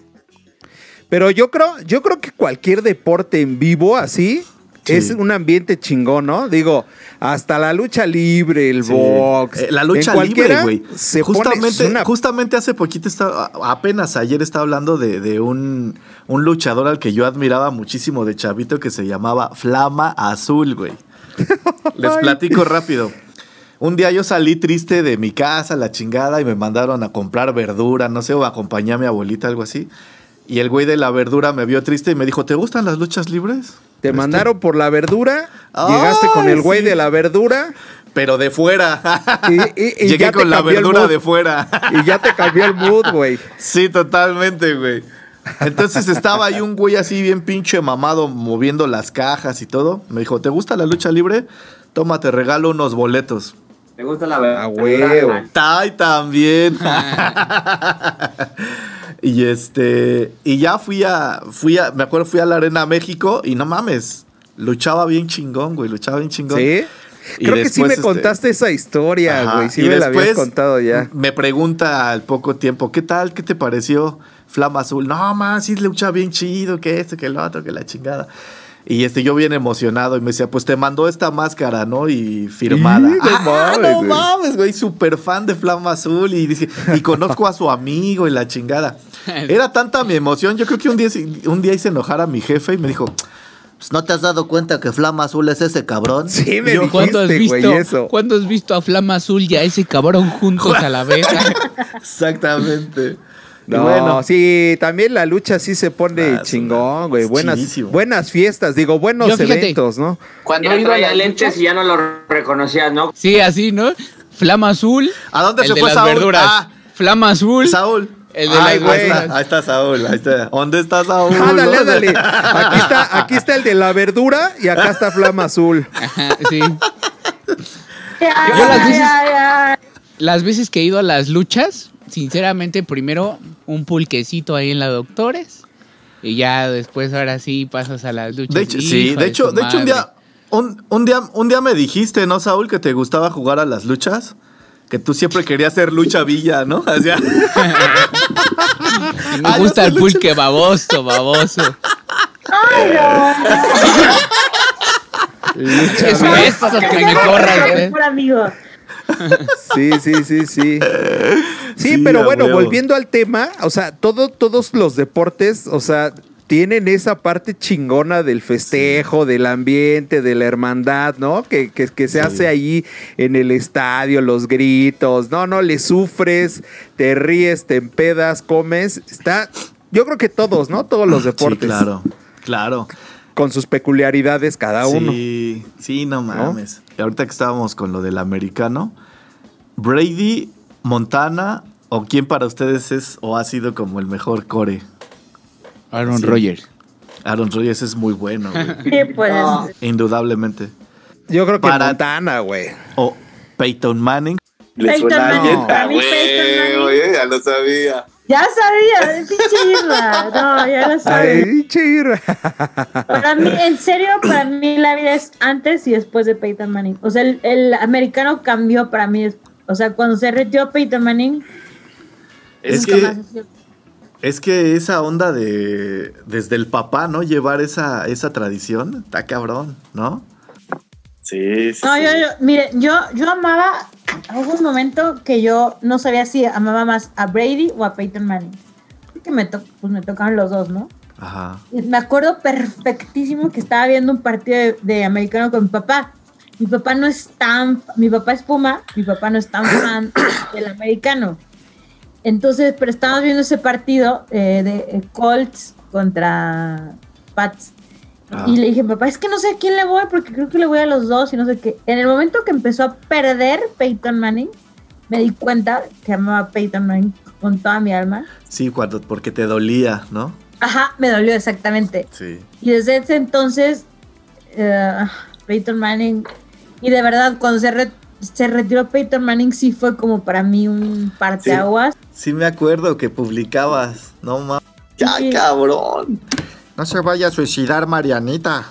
[SPEAKER 2] Pero yo creo, yo creo que cualquier deporte en vivo así
[SPEAKER 1] Sí.
[SPEAKER 2] es un ambiente chingón, ¿no? Digo, hasta la lucha libre, el
[SPEAKER 1] Sí.
[SPEAKER 2] box.
[SPEAKER 1] Eh, la lucha libre, güey. Justamente,
[SPEAKER 2] una-
[SPEAKER 1] justamente hace poquito estaba, apenas ayer estaba hablando de, de un, un luchador al que yo admiraba muchísimo de chavito que se llamaba Flama Azul, güey. Les platico rápido. Un día yo salí triste de mi casa, la chingada, y me mandaron a comprar verdura, no sé, o acompañé a mi abuelita, algo así. Y el güey de la verdura me vio triste y me dijo, ¿te gustan las luchas libres?
[SPEAKER 2] Te
[SPEAKER 1] Este,
[SPEAKER 2] mandaron por la verdura,
[SPEAKER 1] Ay,
[SPEAKER 2] llegaste con el güey
[SPEAKER 1] sí.
[SPEAKER 2] de la verdura
[SPEAKER 1] Pero de fuera.
[SPEAKER 2] y, y- y
[SPEAKER 1] Llegué con la verdura de fuera.
[SPEAKER 2] Y ya te cambió el mood, güey.
[SPEAKER 1] Sí, totalmente, güey. Entonces estaba ahí un güey así bien pinche mamado moviendo las cajas y todo. Me dijo, ¿te gusta la lucha libre? Toma, te regalo unos boletos.
[SPEAKER 8] ¿Te gusta la verdad?
[SPEAKER 2] A huevo.
[SPEAKER 1] Tai también. y este, y ya fui a, fui a, me acuerdo, fui a la Arena México y no mames, luchaba bien chingón, güey, luchaba bien chingón.
[SPEAKER 2] ¿Sí?
[SPEAKER 1] Y
[SPEAKER 2] Creo que sí me
[SPEAKER 1] este,
[SPEAKER 2] contaste esa historia,
[SPEAKER 1] Ajá,
[SPEAKER 2] güey. Sí
[SPEAKER 1] y
[SPEAKER 2] me la habías contado ya.
[SPEAKER 1] Me pregunta al poco tiempo, ¿qué tal? ¿Qué te pareció Flama Azul? No, más, sí lucha bien chido, que esto, que el otro, que la chingada. Y este, yo bien emocionado y me decía, pues te mandó esta máscara, ¿no? Y firmada.
[SPEAKER 2] Sí, no
[SPEAKER 1] ah,
[SPEAKER 2] mames,
[SPEAKER 1] no
[SPEAKER 2] güey.
[SPEAKER 1] mames, güey, súper fan de Flama Azul y, dice, y conozco a su amigo y la chingada. Era tanta mi emoción, yo creo que un día, un día hice enojar a mi jefe y me dijo, pues no te has dado cuenta que Flama Azul es ese cabrón.
[SPEAKER 2] Sí, me
[SPEAKER 1] yo,
[SPEAKER 3] ¿Cuándo has
[SPEAKER 2] güey,
[SPEAKER 3] visto,
[SPEAKER 2] eso.
[SPEAKER 3] ¿Cuándo has visto a Flama Azul y a ese cabrón juntos a la vez?
[SPEAKER 1] Exactamente.
[SPEAKER 2] No,
[SPEAKER 1] bueno,
[SPEAKER 2] sí, también la lucha sí se pone
[SPEAKER 1] Ah,
[SPEAKER 2] chingón, güey. Buenas,
[SPEAKER 1] chidísimo.
[SPEAKER 2] buenas fiestas, digo, buenos
[SPEAKER 3] Yo, fíjate,
[SPEAKER 2] eventos, ¿no?
[SPEAKER 8] Cuando
[SPEAKER 7] Ya
[SPEAKER 8] iba a
[SPEAKER 7] lentes
[SPEAKER 8] y ya no lo reconocías, ¿no?
[SPEAKER 3] Sí, así, ¿no? Flama Azul.
[SPEAKER 1] ¿A dónde
[SPEAKER 3] el
[SPEAKER 1] se
[SPEAKER 3] de
[SPEAKER 1] fue
[SPEAKER 3] las
[SPEAKER 1] Saúl?
[SPEAKER 3] verduras.
[SPEAKER 1] Ah.
[SPEAKER 3] Flama Azul.
[SPEAKER 1] Saúl.
[SPEAKER 3] El de
[SPEAKER 1] Ay,
[SPEAKER 3] las
[SPEAKER 1] güey. Ahí está, ahí está Saúl. Ahí está. ¿Dónde está Saúl?
[SPEAKER 2] Ándale, ándale. Aquí está, aquí está el de la verdura y acá está Flama Azul.
[SPEAKER 3] Ajá, sí. Yo las veces-. Las que he ido a las luchas, sinceramente, primero un pulquecito ahí en la Doctores. Y ya después, ahora sí, pasas a las luchas.
[SPEAKER 1] De hecho,
[SPEAKER 3] Hijo
[SPEAKER 1] sí. De hecho, de hecho un día, un, un día, un día me dijiste, ¿no, Saúl, que te gustaba jugar a las luchas? Que tú siempre querías ser lucha villa, ¿no? O sea,
[SPEAKER 3] Y me
[SPEAKER 1] Ah, yo
[SPEAKER 3] gusta el pulque baboso, baboso.
[SPEAKER 4] Ay, no.
[SPEAKER 3] Es esto que me corras, ¿eh?
[SPEAKER 4] Por amigo.
[SPEAKER 2] Sí, sí, sí, sí. Sí,
[SPEAKER 1] Sí,
[SPEAKER 2] pero bueno,
[SPEAKER 1] huevo.
[SPEAKER 2] volviendo al tema, o sea, todo, todos los deportes, o sea, tienen esa parte chingona del festejo, del ambiente, de la hermandad, ¿no? Que, que, que se
[SPEAKER 1] Sí.
[SPEAKER 2] hace ahí en el estadio, los gritos, no, no, le sufres, te ríes, te empedas, comes, está, yo creo que todos, ¿no? Todos los deportes.
[SPEAKER 1] Sí, claro. Claro.
[SPEAKER 2] con sus peculiaridades cada uno.
[SPEAKER 1] Sí, sí, no mames. Y ahorita que estábamos con lo del americano, Brady, Montana, o quién para ustedes es o ha sido como el mejor core.
[SPEAKER 3] Aaron
[SPEAKER 1] Sí.
[SPEAKER 3] Rodgers.
[SPEAKER 1] Aaron Rodgers es muy bueno, güey.
[SPEAKER 4] Sí, pues.
[SPEAKER 1] Indudablemente.
[SPEAKER 2] Yo creo que
[SPEAKER 1] Para-
[SPEAKER 2] Montana, güey.
[SPEAKER 1] O Peyton Manning.
[SPEAKER 6] ¿Le
[SPEAKER 4] Peyton
[SPEAKER 6] suena?
[SPEAKER 4] Manning,
[SPEAKER 6] Ah,
[SPEAKER 4] mí
[SPEAKER 6] güey,
[SPEAKER 4] Peyton Manning.
[SPEAKER 6] oye, ya lo sabía.
[SPEAKER 4] Ya sabía, pinche Irra. No, ya lo sabes.
[SPEAKER 2] Ay, chira.
[SPEAKER 4] Para mí, en serio, para mí la vida es antes y después de Peyton Manning. O sea, el, el americano cambió para mí. O sea, cuando se retiró Peyton Manning,
[SPEAKER 1] Es
[SPEAKER 4] nunca
[SPEAKER 1] que, es que esa onda de desde el papá, ¿no? Llevar esa, esa tradición, está cabrón, ¿no?
[SPEAKER 6] Sí, sí.
[SPEAKER 4] No,
[SPEAKER 6] sí.
[SPEAKER 4] yo, yo, mire, yo, yo amaba, hubo un momento que yo no sabía si amaba más a Brady o a Peyton Manning. Que me, to- pues me tocaron los dos, ¿no?
[SPEAKER 1] Ajá.
[SPEAKER 4] Me acuerdo perfectísimo que estaba viendo un partido de, de americano con mi papá. Mi papá no es tan, mi papá es Puma, mi papá no es tan fan del americano. Entonces, pero estábamos viendo ese partido eh, de Colts contra Pats.
[SPEAKER 1] Ah.
[SPEAKER 4] Y le dije, papá, es que no sé a quién le voy porque creo que le voy a los dos y no sé qué. En el momento que empezó a perder Peyton Manning, me di cuenta que amaba Peyton Manning con toda mi alma.
[SPEAKER 1] Sí, cuando, porque te dolía, ¿no?
[SPEAKER 4] Ajá, me dolió exactamente.
[SPEAKER 1] Sí.
[SPEAKER 4] Y desde ese entonces, eh, Peyton Manning, y de verdad, cuando se, re- se retiró Peyton Manning, sí fue como para mí un parteaguas.
[SPEAKER 1] Sí me acuerdo que publicabas, no mames.
[SPEAKER 6] Ya,
[SPEAKER 4] Sí.
[SPEAKER 6] cabrón.
[SPEAKER 1] No se vaya a suicidar, Marianita.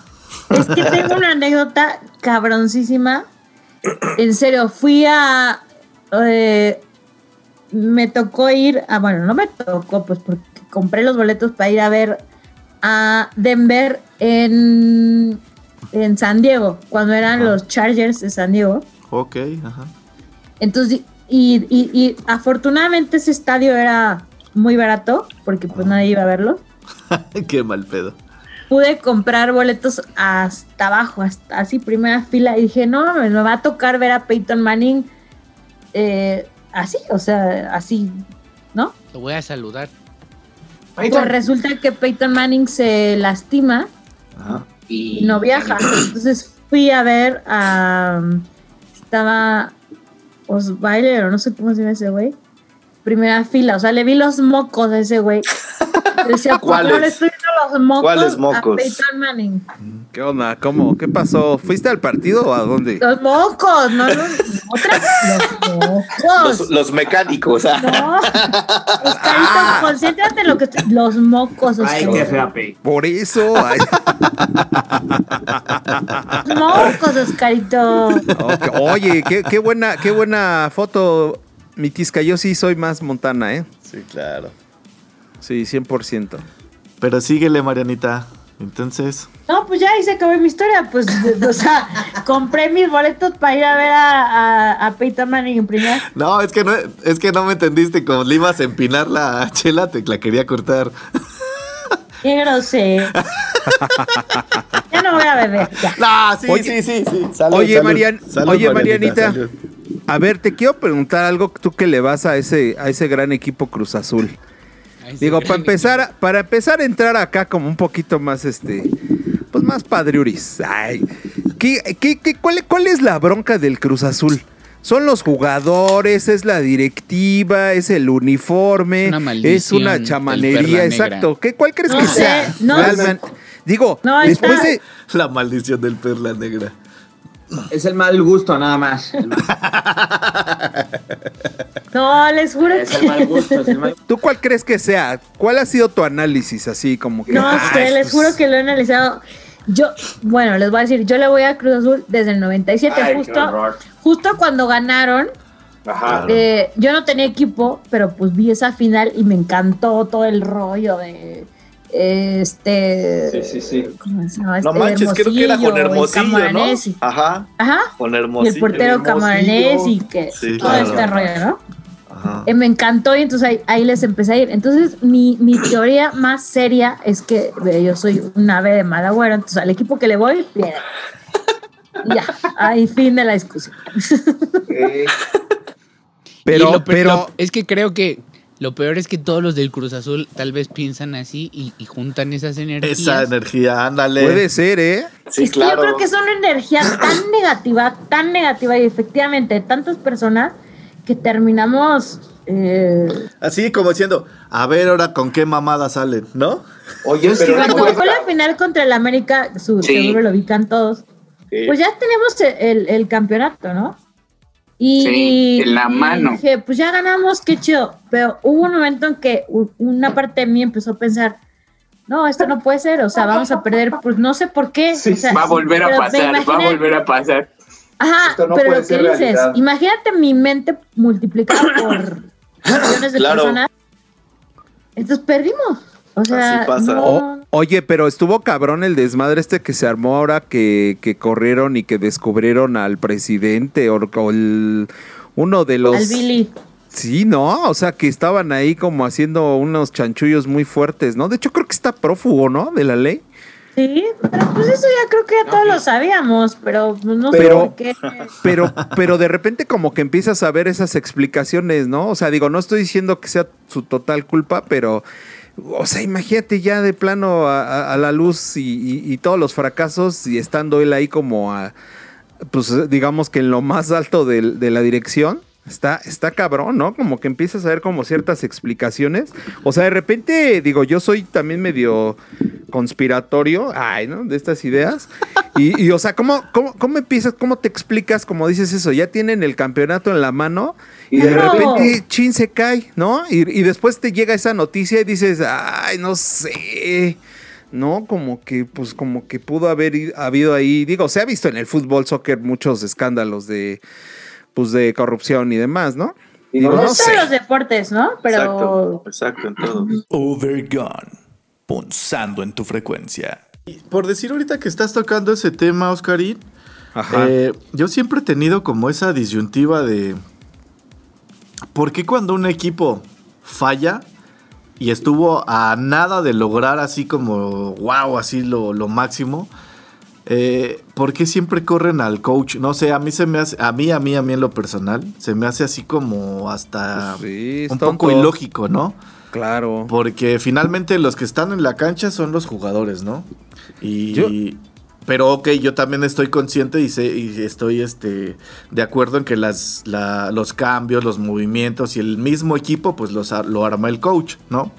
[SPEAKER 4] Es que tengo una anécdota cabroncísima. En serio, fui a. eh, me tocó ir a. Bueno, no me tocó, pues porque compré los boletos para ir a ver a Denver en, en San Diego, cuando eran los Chargers de San Diego.
[SPEAKER 1] Ok, ajá.
[SPEAKER 4] Entonces, y, y- y afortunadamente ese estadio era muy barato, porque pues nadie iba a verlo.
[SPEAKER 1] Qué mal pedo.
[SPEAKER 4] Pude comprar boletos hasta abajo, hasta así primera fila, y dije, no, me va a tocar ver a Peyton Manning eh, así, o sea, así, ¿no?
[SPEAKER 3] Lo voy a saludar.
[SPEAKER 4] Pues resulta que Peyton Manning se lastima y no viaja. Entonces fui a ver a. Estaba Osweiler, o no sé cómo se llama ese güey. Primera fila, o sea, le vi los mocos a ese güey. Decía, ¿por qué no los mocos,
[SPEAKER 6] ¿Cuáles
[SPEAKER 4] a
[SPEAKER 6] mocos?
[SPEAKER 4] Peyton Manning?
[SPEAKER 2] ¿Qué onda? ¿Cómo? ¿Qué pasó? ¿Fuiste al partido o a dónde?
[SPEAKER 4] Los mocos, no, no, otra, los mocos.
[SPEAKER 6] Los, los mecánicos. ah.
[SPEAKER 4] No, Oscarito, concéntrate en lo que estoy- Los mocos,
[SPEAKER 7] Ay, qué
[SPEAKER 4] Oscarito.
[SPEAKER 7] fea.
[SPEAKER 2] Por eso. ay.
[SPEAKER 4] Los mocos, Oscarito.
[SPEAKER 2] Oye, qué, qué buena, qué buena foto, mi Tisca. Yo sí soy más Montana, ¿eh?
[SPEAKER 1] Sí, claro.
[SPEAKER 2] Sí, 100%.
[SPEAKER 1] Pero síguele, Marianita. Entonces,
[SPEAKER 4] No, pues ya ahí se acabó mi historia. Pues, o sea, compré mis boletos para ir a ver a, a, a Peyton Manning en primera.
[SPEAKER 1] no, es que no, es que no me entendiste. Como le ibas a empinar la chela, te la quería cortar.
[SPEAKER 4] Qué grosero. ya no voy a beber, ya.
[SPEAKER 1] No, sí,
[SPEAKER 2] Oye-
[SPEAKER 1] sí, sí, sí. Salud,
[SPEAKER 2] oye,
[SPEAKER 1] salud.
[SPEAKER 2] Marian,
[SPEAKER 1] Salud,
[SPEAKER 2] oye,
[SPEAKER 1] Marianita,
[SPEAKER 2] Marianita.
[SPEAKER 1] salud.
[SPEAKER 2] A ver, te quiero preguntar algo tú que le vas a ese, a ese gran equipo Cruz Azul. Digo, para empezar, para empezar a entrar acá como un poquito más, este, pues más padriuris. Ay, ¿qué, qué, qué- cuál, cuál es la bronca del Cruz Azul? ¿Son los jugadores? ¿Es la directiva? ¿Es el uniforme?
[SPEAKER 3] Una
[SPEAKER 2] ¿Es una chamanería? Exacto. ¿Qué, ¿Cuál crees
[SPEAKER 4] No
[SPEAKER 2] que
[SPEAKER 4] sé,
[SPEAKER 2] sea?
[SPEAKER 4] no
[SPEAKER 2] realmente? Digo,
[SPEAKER 4] No,
[SPEAKER 2] después
[SPEAKER 4] está-
[SPEAKER 2] de...
[SPEAKER 1] La maldición del perla negra.
[SPEAKER 7] Es el mal gusto, nada más.
[SPEAKER 4] No, les juro
[SPEAKER 7] Es el
[SPEAKER 4] que.
[SPEAKER 7] mal gusto, es el mal
[SPEAKER 2] ¿Tú cuál crees que sea? ¿Cuál ha sido tu análisis así como que...
[SPEAKER 4] No
[SPEAKER 2] ay,
[SPEAKER 4] sé, les juro que lo he analizado. Yo, bueno, les voy a decir, yo le voy a Cruz Azul desde el 97,
[SPEAKER 7] Ay,
[SPEAKER 4] justo, justo cuando ganaron.
[SPEAKER 7] Ajá.
[SPEAKER 4] eh, yo no tenía equipo, pero pues vi esa final y me encantó todo el rollo de este.
[SPEAKER 7] Sí, sí, sí.
[SPEAKER 4] ¿Cómo se llama?
[SPEAKER 6] No
[SPEAKER 4] Este,
[SPEAKER 6] manches, creo que era con
[SPEAKER 4] Hermosillo,
[SPEAKER 6] ¿no?
[SPEAKER 4] Camoranesi.
[SPEAKER 6] Ajá,
[SPEAKER 4] Ajá.
[SPEAKER 6] con
[SPEAKER 4] Y
[SPEAKER 6] Hermosillo.
[SPEAKER 4] el portero. Camaranesi y que
[SPEAKER 6] Sí,
[SPEAKER 4] todo
[SPEAKER 6] claro.
[SPEAKER 4] este rollo, ¿no?
[SPEAKER 6] Ajá.
[SPEAKER 4] Eh, me encantó y entonces ahí, ahí les empecé a ir. Entonces, mi, mi teoría más seria es que eh, yo soy un ave de mal agüero, entonces al equipo que le voy, pierde. Y Ya, ahí fin de la discusión.
[SPEAKER 2] Pero,
[SPEAKER 3] lo
[SPEAKER 2] pero...
[SPEAKER 3] lo- es que creo que Lo peor es que todos los del Cruz Azul tal vez piensan así y, y juntan esas energías.
[SPEAKER 1] Esa energía, ándale.
[SPEAKER 2] Puede ser, ¿eh?
[SPEAKER 6] Sí,
[SPEAKER 4] es que
[SPEAKER 6] claro.
[SPEAKER 4] yo creo que es una energía tan negativa, tan negativa y efectivamente de tantas personas que terminamos... eh,
[SPEAKER 1] Así como diciendo, a ver ahora con qué mamada salen, ¿no?
[SPEAKER 7] Oye,
[SPEAKER 6] Pero no
[SPEAKER 4] cuando la final contra el América, su,
[SPEAKER 6] Sí.
[SPEAKER 4] seguro lo ubican todos,
[SPEAKER 6] Sí.
[SPEAKER 4] pues ya tenemos el, el campeonato, ¿no? Y,
[SPEAKER 8] Sí, en la
[SPEAKER 4] y
[SPEAKER 8] mano.
[SPEAKER 4] dije, pues ya ganamos, qué chido. Pero hubo un momento en que una parte de mí empezó a pensar, no, esto no puede ser, o sea, vamos a perder, pues no sé por qué.
[SPEAKER 7] Sí,
[SPEAKER 4] o sea,
[SPEAKER 8] Va a volver a pasar, va a volver a pasar.
[SPEAKER 4] Ajá,
[SPEAKER 7] Esto no
[SPEAKER 4] pero
[SPEAKER 7] puede
[SPEAKER 4] lo que
[SPEAKER 7] ser
[SPEAKER 4] dices,
[SPEAKER 7] realidad.
[SPEAKER 4] imagínate mi mente multiplicada por millones de
[SPEAKER 6] Claro.
[SPEAKER 4] personas. Entonces perdimos. O sea,
[SPEAKER 1] Así pasa.
[SPEAKER 4] no-
[SPEAKER 2] O- oye, pero estuvo cabrón el desmadre este que se armó ahora que, que corrieron y que descubrieron al presidente o, o el- uno de los...
[SPEAKER 4] al Billy.
[SPEAKER 2] Sí, no, o sea que estaban ahí como haciendo unos chanchullos muy fuertes, ¿no? De hecho creo que está prófugo, ¿no? De la ley.
[SPEAKER 4] Sí, pero pues eso ya creo que ya todos lo sabíamos, pero pues, no sé por qué.
[SPEAKER 2] Pero, pero de repente como que empiezas a ver esas explicaciones, ¿no? O sea, digo, no estoy diciendo que sea su total culpa, pero, o sea, imagínate ya de plano a, a- a la luz y, y- y todos los fracasos y estando él ahí como a, pues digamos que en lo más alto de, la dirección. Está, está cabrón, ¿no? Como que empiezas a ver como ciertas explicaciones. O sea, de repente, digo, yo soy también medio conspiratorio, ay, ¿no? De estas ideas. Y, y, o sea, ¿cómo, cómo, ¿cómo empiezas, cómo te explicas, como dices eso? Ya tienen el campeonato en la mano y de
[SPEAKER 4] No.
[SPEAKER 2] repente, chin, se cae, ¿no? Y, y después te llega esa noticia y dices, ay, no sé. ¿no? Como que, pues, como que pudo haber habido ahí, digo, se ha visto en el fútbol, soccer, muchos escándalos de, pues, de corrupción y demás, ¿no?
[SPEAKER 7] Y
[SPEAKER 2] Digo,
[SPEAKER 7] no
[SPEAKER 4] No todos
[SPEAKER 2] sé.
[SPEAKER 4] los deportes, ¿no? Pero
[SPEAKER 1] exacto, en todo.
[SPEAKER 5] Overgone. Punzando en tu frecuencia.
[SPEAKER 1] Por decir ahorita que estás tocando ese tema, Oscarín,
[SPEAKER 2] Ajá.
[SPEAKER 1] eh, yo siempre he tenido como esa disyuntiva de ¿por qué cuando un equipo falla y estuvo a nada de lograr así como wow, así lo, lo máximo? Eh, ¿Por qué siempre corren al coach? No sé, a mí se me hace, a mí, a mí, a mí en lo personal, se me hace así como hasta
[SPEAKER 2] Pues sí,
[SPEAKER 1] un
[SPEAKER 2] tonto.
[SPEAKER 1] poco ilógico, ¿no?
[SPEAKER 2] Claro.
[SPEAKER 1] Porque finalmente los que están en la cancha son los jugadores, ¿no? Y.
[SPEAKER 2] Yo-
[SPEAKER 1] Pero ok, yo también estoy consciente y, sé, y estoy este, de acuerdo en que las, la- los cambios, los movimientos y el mismo equipo, pues los, lo arma el coach, ¿no?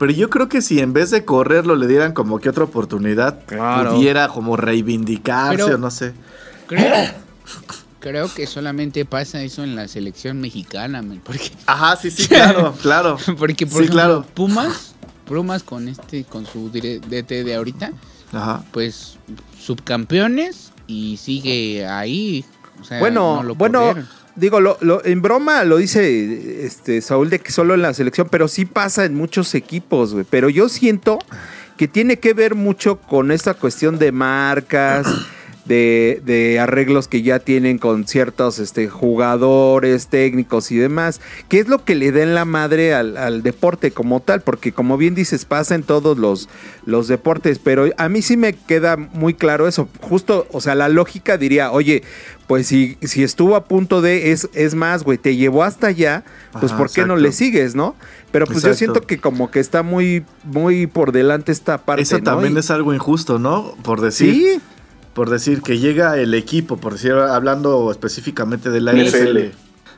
[SPEAKER 1] Pero yo creo que si en vez de correrlo le dieran como que otra oportunidad,
[SPEAKER 2] Claro.
[SPEAKER 1] pudiera como reivindicarse
[SPEAKER 3] Pero-
[SPEAKER 1] o no sé.
[SPEAKER 3] Creo, creo que solamente pasa eso en la selección mexicana, men, porque,
[SPEAKER 1] Ajá, sí, sí, claro, claro.
[SPEAKER 3] porque por
[SPEAKER 1] Sí,
[SPEAKER 3] ejemplo,
[SPEAKER 1] claro.
[SPEAKER 3] Pumas, Pumas con este, con su DT de ahorita,
[SPEAKER 1] Ajá.
[SPEAKER 3] pues subcampeones y sigue ahí. O sea,
[SPEAKER 2] Bueno,
[SPEAKER 3] no lo
[SPEAKER 2] bueno. Digo, lo, lo- en broma lo dice este Saúl de que solo en la selección, pero sí pasa en muchos equipos, güey. Pero yo siento que tiene que ver mucho con esta cuestión de marcas, de, de arreglos que ya tienen con ciertos este, jugadores, técnicos y demás. ¿Qué es lo que le den la madre al, al deporte como tal? Porque como bien dices, pasa en todos los, los deportes, pero a mí sí me queda muy claro eso. Justo, o sea, la lógica diría, oye, pues si, si estuvo a punto de, es, es más, güey, te llevó hasta allá, pues
[SPEAKER 1] Ajá,
[SPEAKER 2] ¿por qué no le sigues, no? Pero pues yo siento que como que está muy, muy por delante esta parte.
[SPEAKER 1] Eso
[SPEAKER 2] ¿no?
[SPEAKER 1] también
[SPEAKER 2] Y-
[SPEAKER 1] es algo injusto, ¿no? Por decir.
[SPEAKER 2] Sí,
[SPEAKER 1] Por decir que llega el equipo, por decir, hablando específicamente de la
[SPEAKER 6] Sí.
[SPEAKER 1] NFL.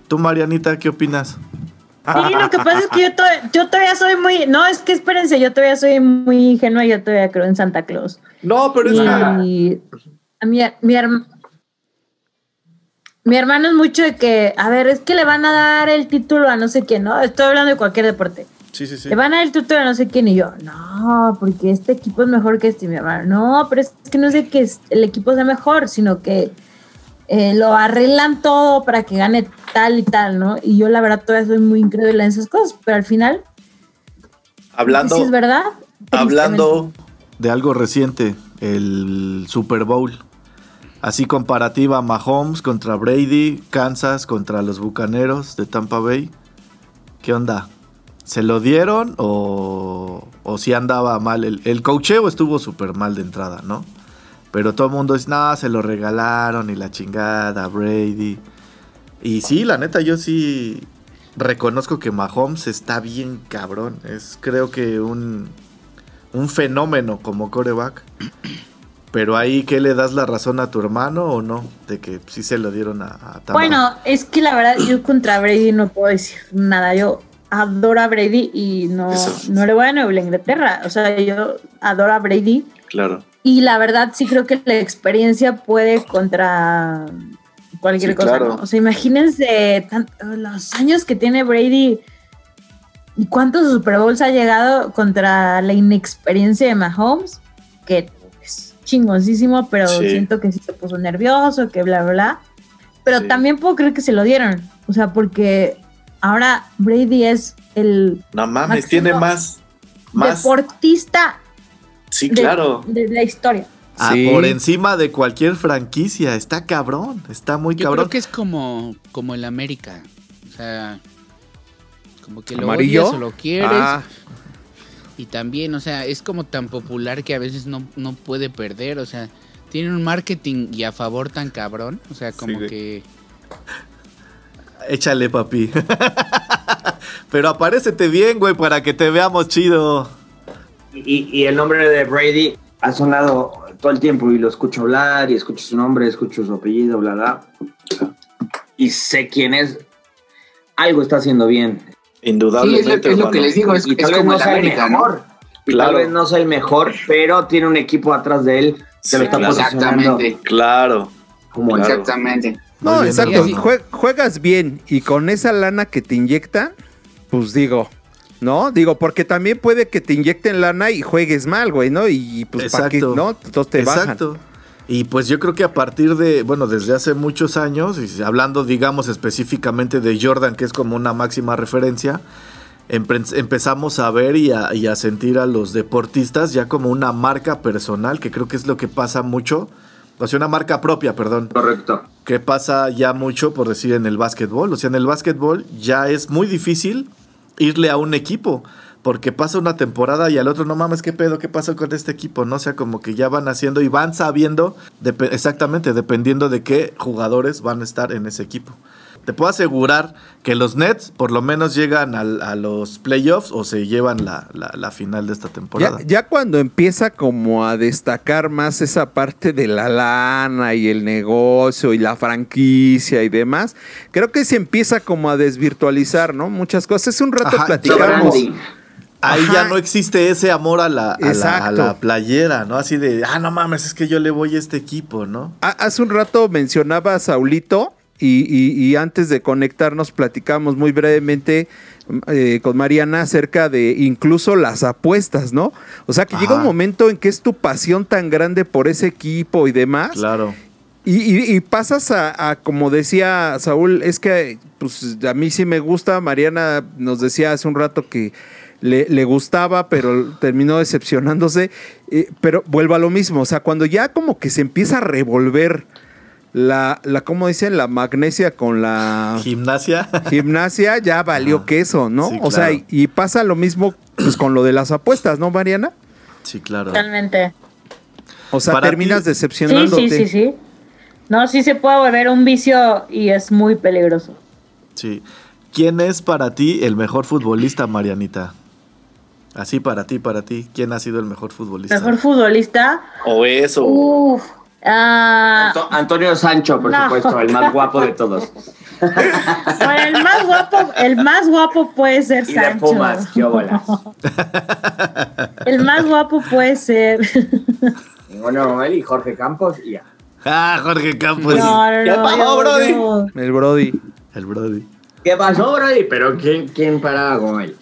[SPEAKER 1] Tú, Marianita, ¿qué opinas?
[SPEAKER 4] Sí, lo que pasa es que yo, to- yo todavía soy muy. No, es que espérense, yo todavía soy muy ingenua, yo todavía creo en Santa Claus.
[SPEAKER 7] No, pero es que.
[SPEAKER 4] A mi, mi, mi hermano es mucho de que, a ver, es que le van a dar el título a no sé quién, ¿no? Estoy hablando de cualquier deporte.
[SPEAKER 1] Sí, sí, sí.
[SPEAKER 4] Le van a dar el título a no sé quién y yo, no, porque este equipo es mejor que este, mi hermano. No, pero es que no es de que el equipo sea mejor, sino que eh, lo arreglan todo para que gane tal y tal, ¿no? Y yo la verdad todavía soy muy incrédula en esas cosas, pero al final,
[SPEAKER 6] Hablando,
[SPEAKER 4] sí es verdad.
[SPEAKER 6] hablando,
[SPEAKER 1] De algo reciente, el Super Bowl. Así comparativa Mahomes contra Brady, Kansas contra los Bucaneros de Tampa Bay. ¿Qué onda? ¿Se lo dieron o, o si andaba mal? El, el cocheo estuvo súper mal de entrada, ¿no? Pero todo el mundo dice, no, se lo regalaron y la chingada, Brady. Y sí, la neta, yo sí. reconozco que Mahomes está bien cabrón. Es creo que un, un fenómeno como coreback. Pero ahí, ¿qué le das la razón a tu hermano o no? De que sí se lo dieron a, a Tampa.
[SPEAKER 4] Bueno, es que la verdad yo contra Brady no puedo decir nada. Yo adoro a Brady y no,
[SPEAKER 6] Eso.
[SPEAKER 4] no le voy a Nueva Inglaterra. O sea, yo adoro a Brady
[SPEAKER 6] Claro.
[SPEAKER 4] y la verdad sí creo que la experiencia puede contra cualquier
[SPEAKER 6] Sí,
[SPEAKER 4] cosa.
[SPEAKER 6] claro.
[SPEAKER 4] ¿no? O sea, imagínense tan- los años que tiene Brady y cuántos Super Bowls ha llegado contra la inexperiencia de Mahomes, que chingoncísimo, pero
[SPEAKER 6] Sí.
[SPEAKER 4] siento que sí se puso nervioso, que bla, bla, bla. Pero
[SPEAKER 6] Sí.
[SPEAKER 4] también puedo creer que se lo dieron. O sea, porque ahora Brady es el
[SPEAKER 6] No mames, tiene más. Más.
[SPEAKER 4] deportista
[SPEAKER 6] Sí,
[SPEAKER 4] de,
[SPEAKER 6] claro.
[SPEAKER 4] de la historia.
[SPEAKER 1] Ah,
[SPEAKER 2] Sí.
[SPEAKER 1] por encima de cualquier franquicia. Está cabrón. Está muy
[SPEAKER 3] Yo
[SPEAKER 1] cabrón.
[SPEAKER 3] creo que es como, como el América. O sea, como que lo
[SPEAKER 2] ¿Amarillo?
[SPEAKER 3] odias o lo quieres.
[SPEAKER 2] Ah,
[SPEAKER 3] Y también, o sea, es como tan popular que a veces no, no puede perder. O sea, tiene un marketing y a favor tan cabrón. O sea, como que...
[SPEAKER 1] Échale, papi. Pero aparécete bien, güey, para que te veamos chido.
[SPEAKER 7] Y, y el nombre de Brady ha sonado todo el tiempo y lo escucho hablar y escucho su nombre, escucho su apellido, bla, bla. Y sé quién es. Algo está haciendo bien.
[SPEAKER 8] Sí,
[SPEAKER 6] Indudablemente.
[SPEAKER 8] es lo, es lo que les digo, es,
[SPEAKER 7] y
[SPEAKER 8] es
[SPEAKER 7] tal vez
[SPEAKER 8] como
[SPEAKER 7] no
[SPEAKER 8] el
[SPEAKER 7] sea el
[SPEAKER 8] América,
[SPEAKER 7] mejor. Y
[SPEAKER 6] Claro.
[SPEAKER 7] tal vez no sea el mejor, pero tiene un equipo atrás de él que
[SPEAKER 6] Sí,
[SPEAKER 7] lo está
[SPEAKER 6] claro.
[SPEAKER 7] posicionando
[SPEAKER 8] Exactamente,
[SPEAKER 6] Claro.
[SPEAKER 7] como
[SPEAKER 6] Claro.
[SPEAKER 8] exactamente.
[SPEAKER 2] no,
[SPEAKER 1] Muy
[SPEAKER 2] exacto. jue- juegas bien y con esa lana que te inyectan, pues digo, ¿no? Digo, porque también puede que te inyecten lana y juegues mal, güey, ¿no? Y pues para qué,
[SPEAKER 1] Exacto.
[SPEAKER 2] ¿no? Entonces te bajan.
[SPEAKER 1] Y pues yo creo que a partir de, bueno, desde hace muchos años, y hablando digamos específicamente de Jordan, que es como una máxima referencia, empe- empezamos a ver y a, y a sentir a los deportistas ya como una marca personal, que creo que es lo que pasa mucho, o sea, una marca propia, perdón,
[SPEAKER 7] Correcto.
[SPEAKER 1] que pasa ya mucho, por decir, en el básquetbol. O sea, en el básquetbol ya es muy difícil irle a un equipo. Porque pasa una temporada y al otro, no mames, ¿qué pedo? ¿Qué pasó con este equipo? No o sea, como que ya van haciendo y van sabiendo, exactamente, dependiendo de qué jugadores van a estar en ese equipo. Te puedo asegurar que los Nets por lo menos llegan al- a los playoffs o se llevan la, la- la final de esta temporada.
[SPEAKER 2] Ya, ya cuando empieza como a destacar más esa parte de la lana y el negocio y la franquicia y demás, creo que se empieza como a desvirtualizar, ¿no? Muchas cosas. Hace un rato
[SPEAKER 1] Ajá,
[SPEAKER 2] platicamos.
[SPEAKER 1] Ahí
[SPEAKER 2] Ajá.
[SPEAKER 1] ya no existe ese amor a la, a la- a la playera, ¿no? Así de, ah, no mames, es que yo le voy a este equipo, ¿no?
[SPEAKER 2] Ha- Hace un rato mencionaba a Saulito y, y- y antes de conectarnos platicamos muy brevemente eh, con Mariana acerca de incluso las apuestas, ¿no? O sea que llega un momento en que es tu pasión tan grande por ese equipo y demás.
[SPEAKER 1] Claro.
[SPEAKER 2] Y, y- y pasas a, a, como decía Saúl, es que pues a mí sí me gusta, Mariana nos decía hace un rato que le, le gustaba, pero terminó decepcionándose, Eh, pero vuelvo a lo mismo, o sea, cuando ya como que se empieza a revolver la, la ¿cómo dicen? La magnesia con la
[SPEAKER 1] Gimnasia.
[SPEAKER 2] gimnasia, ya valió
[SPEAKER 1] Ajá.
[SPEAKER 2] queso, ¿no?
[SPEAKER 1] Sí,
[SPEAKER 2] O sea,
[SPEAKER 1] claro.
[SPEAKER 2] y, y pasa lo mismo pues con lo de las apuestas, ¿no, Mariana?
[SPEAKER 1] sí, claro.
[SPEAKER 4] Totalmente.
[SPEAKER 2] O sea,
[SPEAKER 1] Para
[SPEAKER 2] terminas
[SPEAKER 1] ti-
[SPEAKER 4] Sí,
[SPEAKER 2] decepcionándote.
[SPEAKER 4] sí, sí, sí. No, sí se puede volver un vicio y es muy peligroso.
[SPEAKER 1] Sí. ¿Quién es para ti el mejor futbolista, Marianita? Así para ti, para ti. ¿Quién ha sido el mejor futbolista?
[SPEAKER 4] Mejor futbolista.
[SPEAKER 6] O eso.
[SPEAKER 4] Uf. ah,
[SPEAKER 7] Anto- Antonio Sancho, por
[SPEAKER 4] No.
[SPEAKER 7] supuesto, el más guapo de todos.
[SPEAKER 4] bueno, el más guapo, el más guapo puede ser
[SPEAKER 7] Y de
[SPEAKER 4] Sancho.
[SPEAKER 7] Pumas, qué bolas.
[SPEAKER 4] El más guapo puede ser.
[SPEAKER 7] Bueno, él y Jorge Campos y ya.
[SPEAKER 1] Ah, Jorge Campos.
[SPEAKER 4] no, no,
[SPEAKER 6] ¿Qué
[SPEAKER 4] no,
[SPEAKER 6] pasó, Brody?
[SPEAKER 2] El Brody.
[SPEAKER 1] El Brody.
[SPEAKER 7] ¿Qué pasó, Brody? Pero ¿quién, quién paraba con él?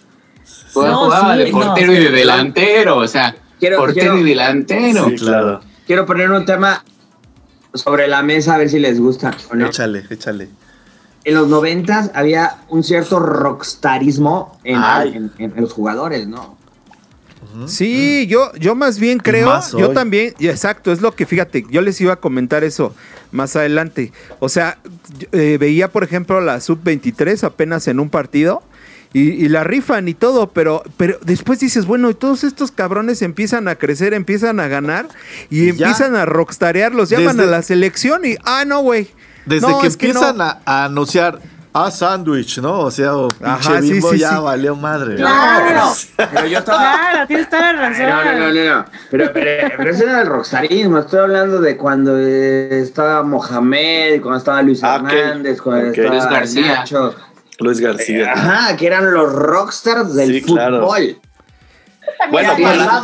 [SPEAKER 4] No,
[SPEAKER 8] jugaba
[SPEAKER 4] sí,
[SPEAKER 8] de portero y de delantero, o sea,
[SPEAKER 7] Quiero-
[SPEAKER 8] portero
[SPEAKER 7] quiero-
[SPEAKER 8] y delantero.
[SPEAKER 6] Sí, claro.
[SPEAKER 7] Quiero poner un tema sobre la mesa a ver si les gusta o no.
[SPEAKER 1] Échale, échale.
[SPEAKER 7] En los noventas había un cierto rockstarismo en,
[SPEAKER 6] Ay.
[SPEAKER 7] en- en- en los jugadores, ¿no?
[SPEAKER 2] Sí, yo, yo más bien creo,
[SPEAKER 1] más
[SPEAKER 2] yo también, exacto, es lo que fíjate, yo les iba a comentar eso más adelante. O sea, eh, veía, por ejemplo, la sub-23 apenas en un partido y, y la rifan y todo, pero, pero después dices, bueno, y todos estos cabrones empiezan a crecer, empiezan a ganar y, empiezan a rockstarear, los llaman
[SPEAKER 1] Desde-
[SPEAKER 2] a la selección y, ah, no, güey.
[SPEAKER 1] Desde
[SPEAKER 2] No,
[SPEAKER 1] que empiezan
[SPEAKER 2] no.
[SPEAKER 1] a, a anunciar Ah, sándwich, ¿no? O sea, o pinche
[SPEAKER 2] Ajá, sí,
[SPEAKER 1] bimbo
[SPEAKER 2] sí,
[SPEAKER 1] ya
[SPEAKER 2] sí.
[SPEAKER 1] valió madre.
[SPEAKER 4] Claro,
[SPEAKER 7] Pero yo estaba.
[SPEAKER 4] claro, tienes toda la razón.
[SPEAKER 7] No, no, no, no, no. Pero, pero, pero eso era el rockstarismo. Estoy hablando de cuando eh, estaba Mohamed, cuando estaba Luis
[SPEAKER 6] Ah.
[SPEAKER 7] Hernández, cuando estaba
[SPEAKER 9] Luis García.
[SPEAKER 7] Nacho.
[SPEAKER 6] Luis García.
[SPEAKER 7] Ajá, que eran los rockstars del
[SPEAKER 6] Sí, claro.
[SPEAKER 7] fútbol.
[SPEAKER 6] Bueno,
[SPEAKER 4] También
[SPEAKER 6] para-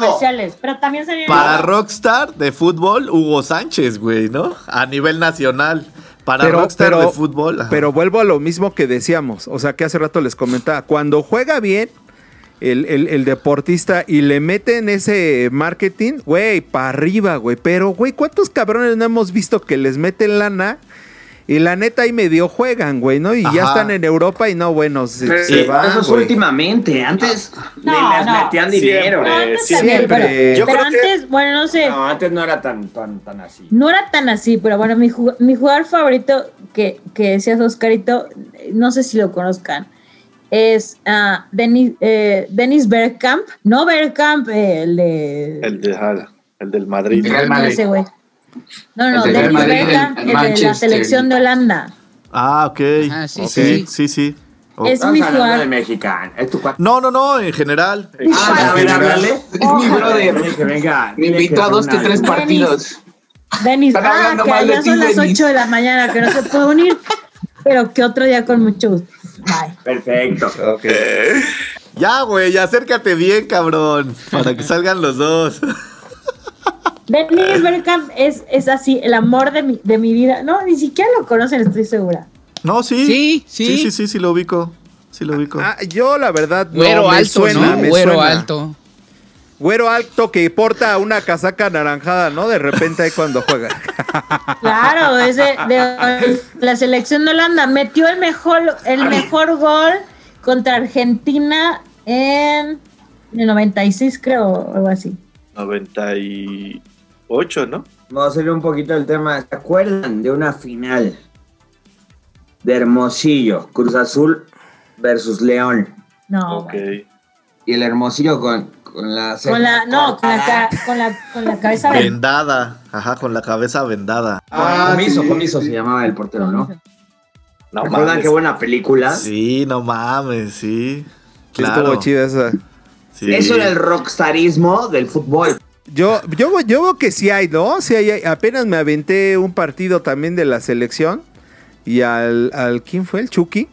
[SPEAKER 4] pero también
[SPEAKER 1] Para Rockstar de fútbol, Hugo Sánchez, güey, ¿no? A nivel nacional. Para
[SPEAKER 2] Pero-
[SPEAKER 1] Rockstar
[SPEAKER 2] pero-
[SPEAKER 1] de fútbol. ajá.
[SPEAKER 2] Pero vuelvo a lo mismo que decíamos, o sea, que hace rato les comentaba, cuando juega bien el, el- el deportista y le meten ese marketing, güey, para arriba, güey, pero, güey, ¿cuántos cabrones no hemos visto que les meten lana? Y la neta ahí medio juegan, güey, ¿no? Y ya
[SPEAKER 1] Ajá.
[SPEAKER 2] están en Europa y no, bueno, se,
[SPEAKER 7] Pero
[SPEAKER 2] se van,
[SPEAKER 7] eso es
[SPEAKER 2] güey.
[SPEAKER 7] últimamente. Antes
[SPEAKER 4] No,
[SPEAKER 7] ni les
[SPEAKER 4] no.
[SPEAKER 7] metían dinero.
[SPEAKER 4] No, antes
[SPEAKER 6] Siempre.
[SPEAKER 4] también, pero,
[SPEAKER 6] Yo
[SPEAKER 4] pero
[SPEAKER 6] creo que-
[SPEAKER 4] antes, bueno, no sé,
[SPEAKER 7] No, antes no era tan, tan, tan así.
[SPEAKER 4] no era tan así, pero bueno, mi, ju- mi jugador favorito que, que decías, Oscarito, no sé si lo conozcan, es ah, Denis, eh, Dennis Bergkamp, no Bergkamp, eh, el de...
[SPEAKER 6] El, de, ajá, el del Madrid.
[SPEAKER 9] El
[SPEAKER 4] no,
[SPEAKER 9] Madrid.
[SPEAKER 4] ese güey. No, no, Dennis Bergkamp,
[SPEAKER 9] el
[SPEAKER 4] el, de la selección de Holanda.
[SPEAKER 1] Ah, ok.
[SPEAKER 3] Ah, sí,
[SPEAKER 1] Ok,
[SPEAKER 3] sí.
[SPEAKER 1] sí, sí.
[SPEAKER 4] Es mi
[SPEAKER 7] hablando de
[SPEAKER 4] jugador.
[SPEAKER 7] mexicano. Es tu cuate.
[SPEAKER 1] No, no, no, en general.
[SPEAKER 7] Ah, a ver, háblale.
[SPEAKER 9] Es mi brother.
[SPEAKER 7] Venga.
[SPEAKER 9] Me invitó a dos que tres partidos.
[SPEAKER 4] Denis, ah, que
[SPEAKER 9] ti,
[SPEAKER 4] son las
[SPEAKER 9] Denis.
[SPEAKER 4] 8 de la mañana, que no se puede unir, pero que otro día con mucho gusto. Bye.
[SPEAKER 7] Perfecto.
[SPEAKER 2] Ok.
[SPEAKER 1] Ya, güey, acércate bien, cabrón. Para que salgan los dos.
[SPEAKER 4] Dennis Bergkamp es, es así, el amor de mi, de mi vida. No, ni siquiera lo conocen, estoy segura.
[SPEAKER 1] No, sí.
[SPEAKER 3] Sí, sí.
[SPEAKER 1] Sí, sí, sí, sí lo ubico. Sí lo ubico.
[SPEAKER 2] Ah, yo la verdad no
[SPEAKER 3] Güero
[SPEAKER 2] me
[SPEAKER 3] alto,
[SPEAKER 2] suena,
[SPEAKER 3] ¿no?
[SPEAKER 2] me
[SPEAKER 3] Güero
[SPEAKER 2] suena.
[SPEAKER 3] alto.
[SPEAKER 2] Güero alto que porta una casaca anaranjada, ¿no? De repente ahí cuando juega.
[SPEAKER 4] Claro, es de, de la selección de Holanda. Metió el mejor, el mejor gol contra Argentina en el 96, creo, o algo así.
[SPEAKER 6] 98, ¿no?
[SPEAKER 7] Vamos a salir un poquito del tema. ¿Se acuerdan de una final de Hermosillo, Cruz Azul versus León?
[SPEAKER 4] No,
[SPEAKER 6] ok.
[SPEAKER 7] Y el Hermosillo con, con la
[SPEAKER 4] con la, no, con la, con la, con la cabeza
[SPEAKER 1] Vendada. Ajá, con la cabeza vendada.
[SPEAKER 7] Ah, comiso, comiso se llamaba el portero, ¿no?
[SPEAKER 6] No
[SPEAKER 7] ¿Recuerdan
[SPEAKER 6] mames.
[SPEAKER 7] qué buena película?
[SPEAKER 1] Sí, no mames, sí.
[SPEAKER 2] Sí,
[SPEAKER 1] Claro.
[SPEAKER 2] Estuvo chida esa.
[SPEAKER 1] Sí.
[SPEAKER 7] Eso era el rockstarismo del fútbol.
[SPEAKER 2] Yo, yo, yo veo que sí hay, ¿no? Sí hay, hay. apenas me aventé un partido también de la selección. Y al, al ¿quién fue? El Chucky.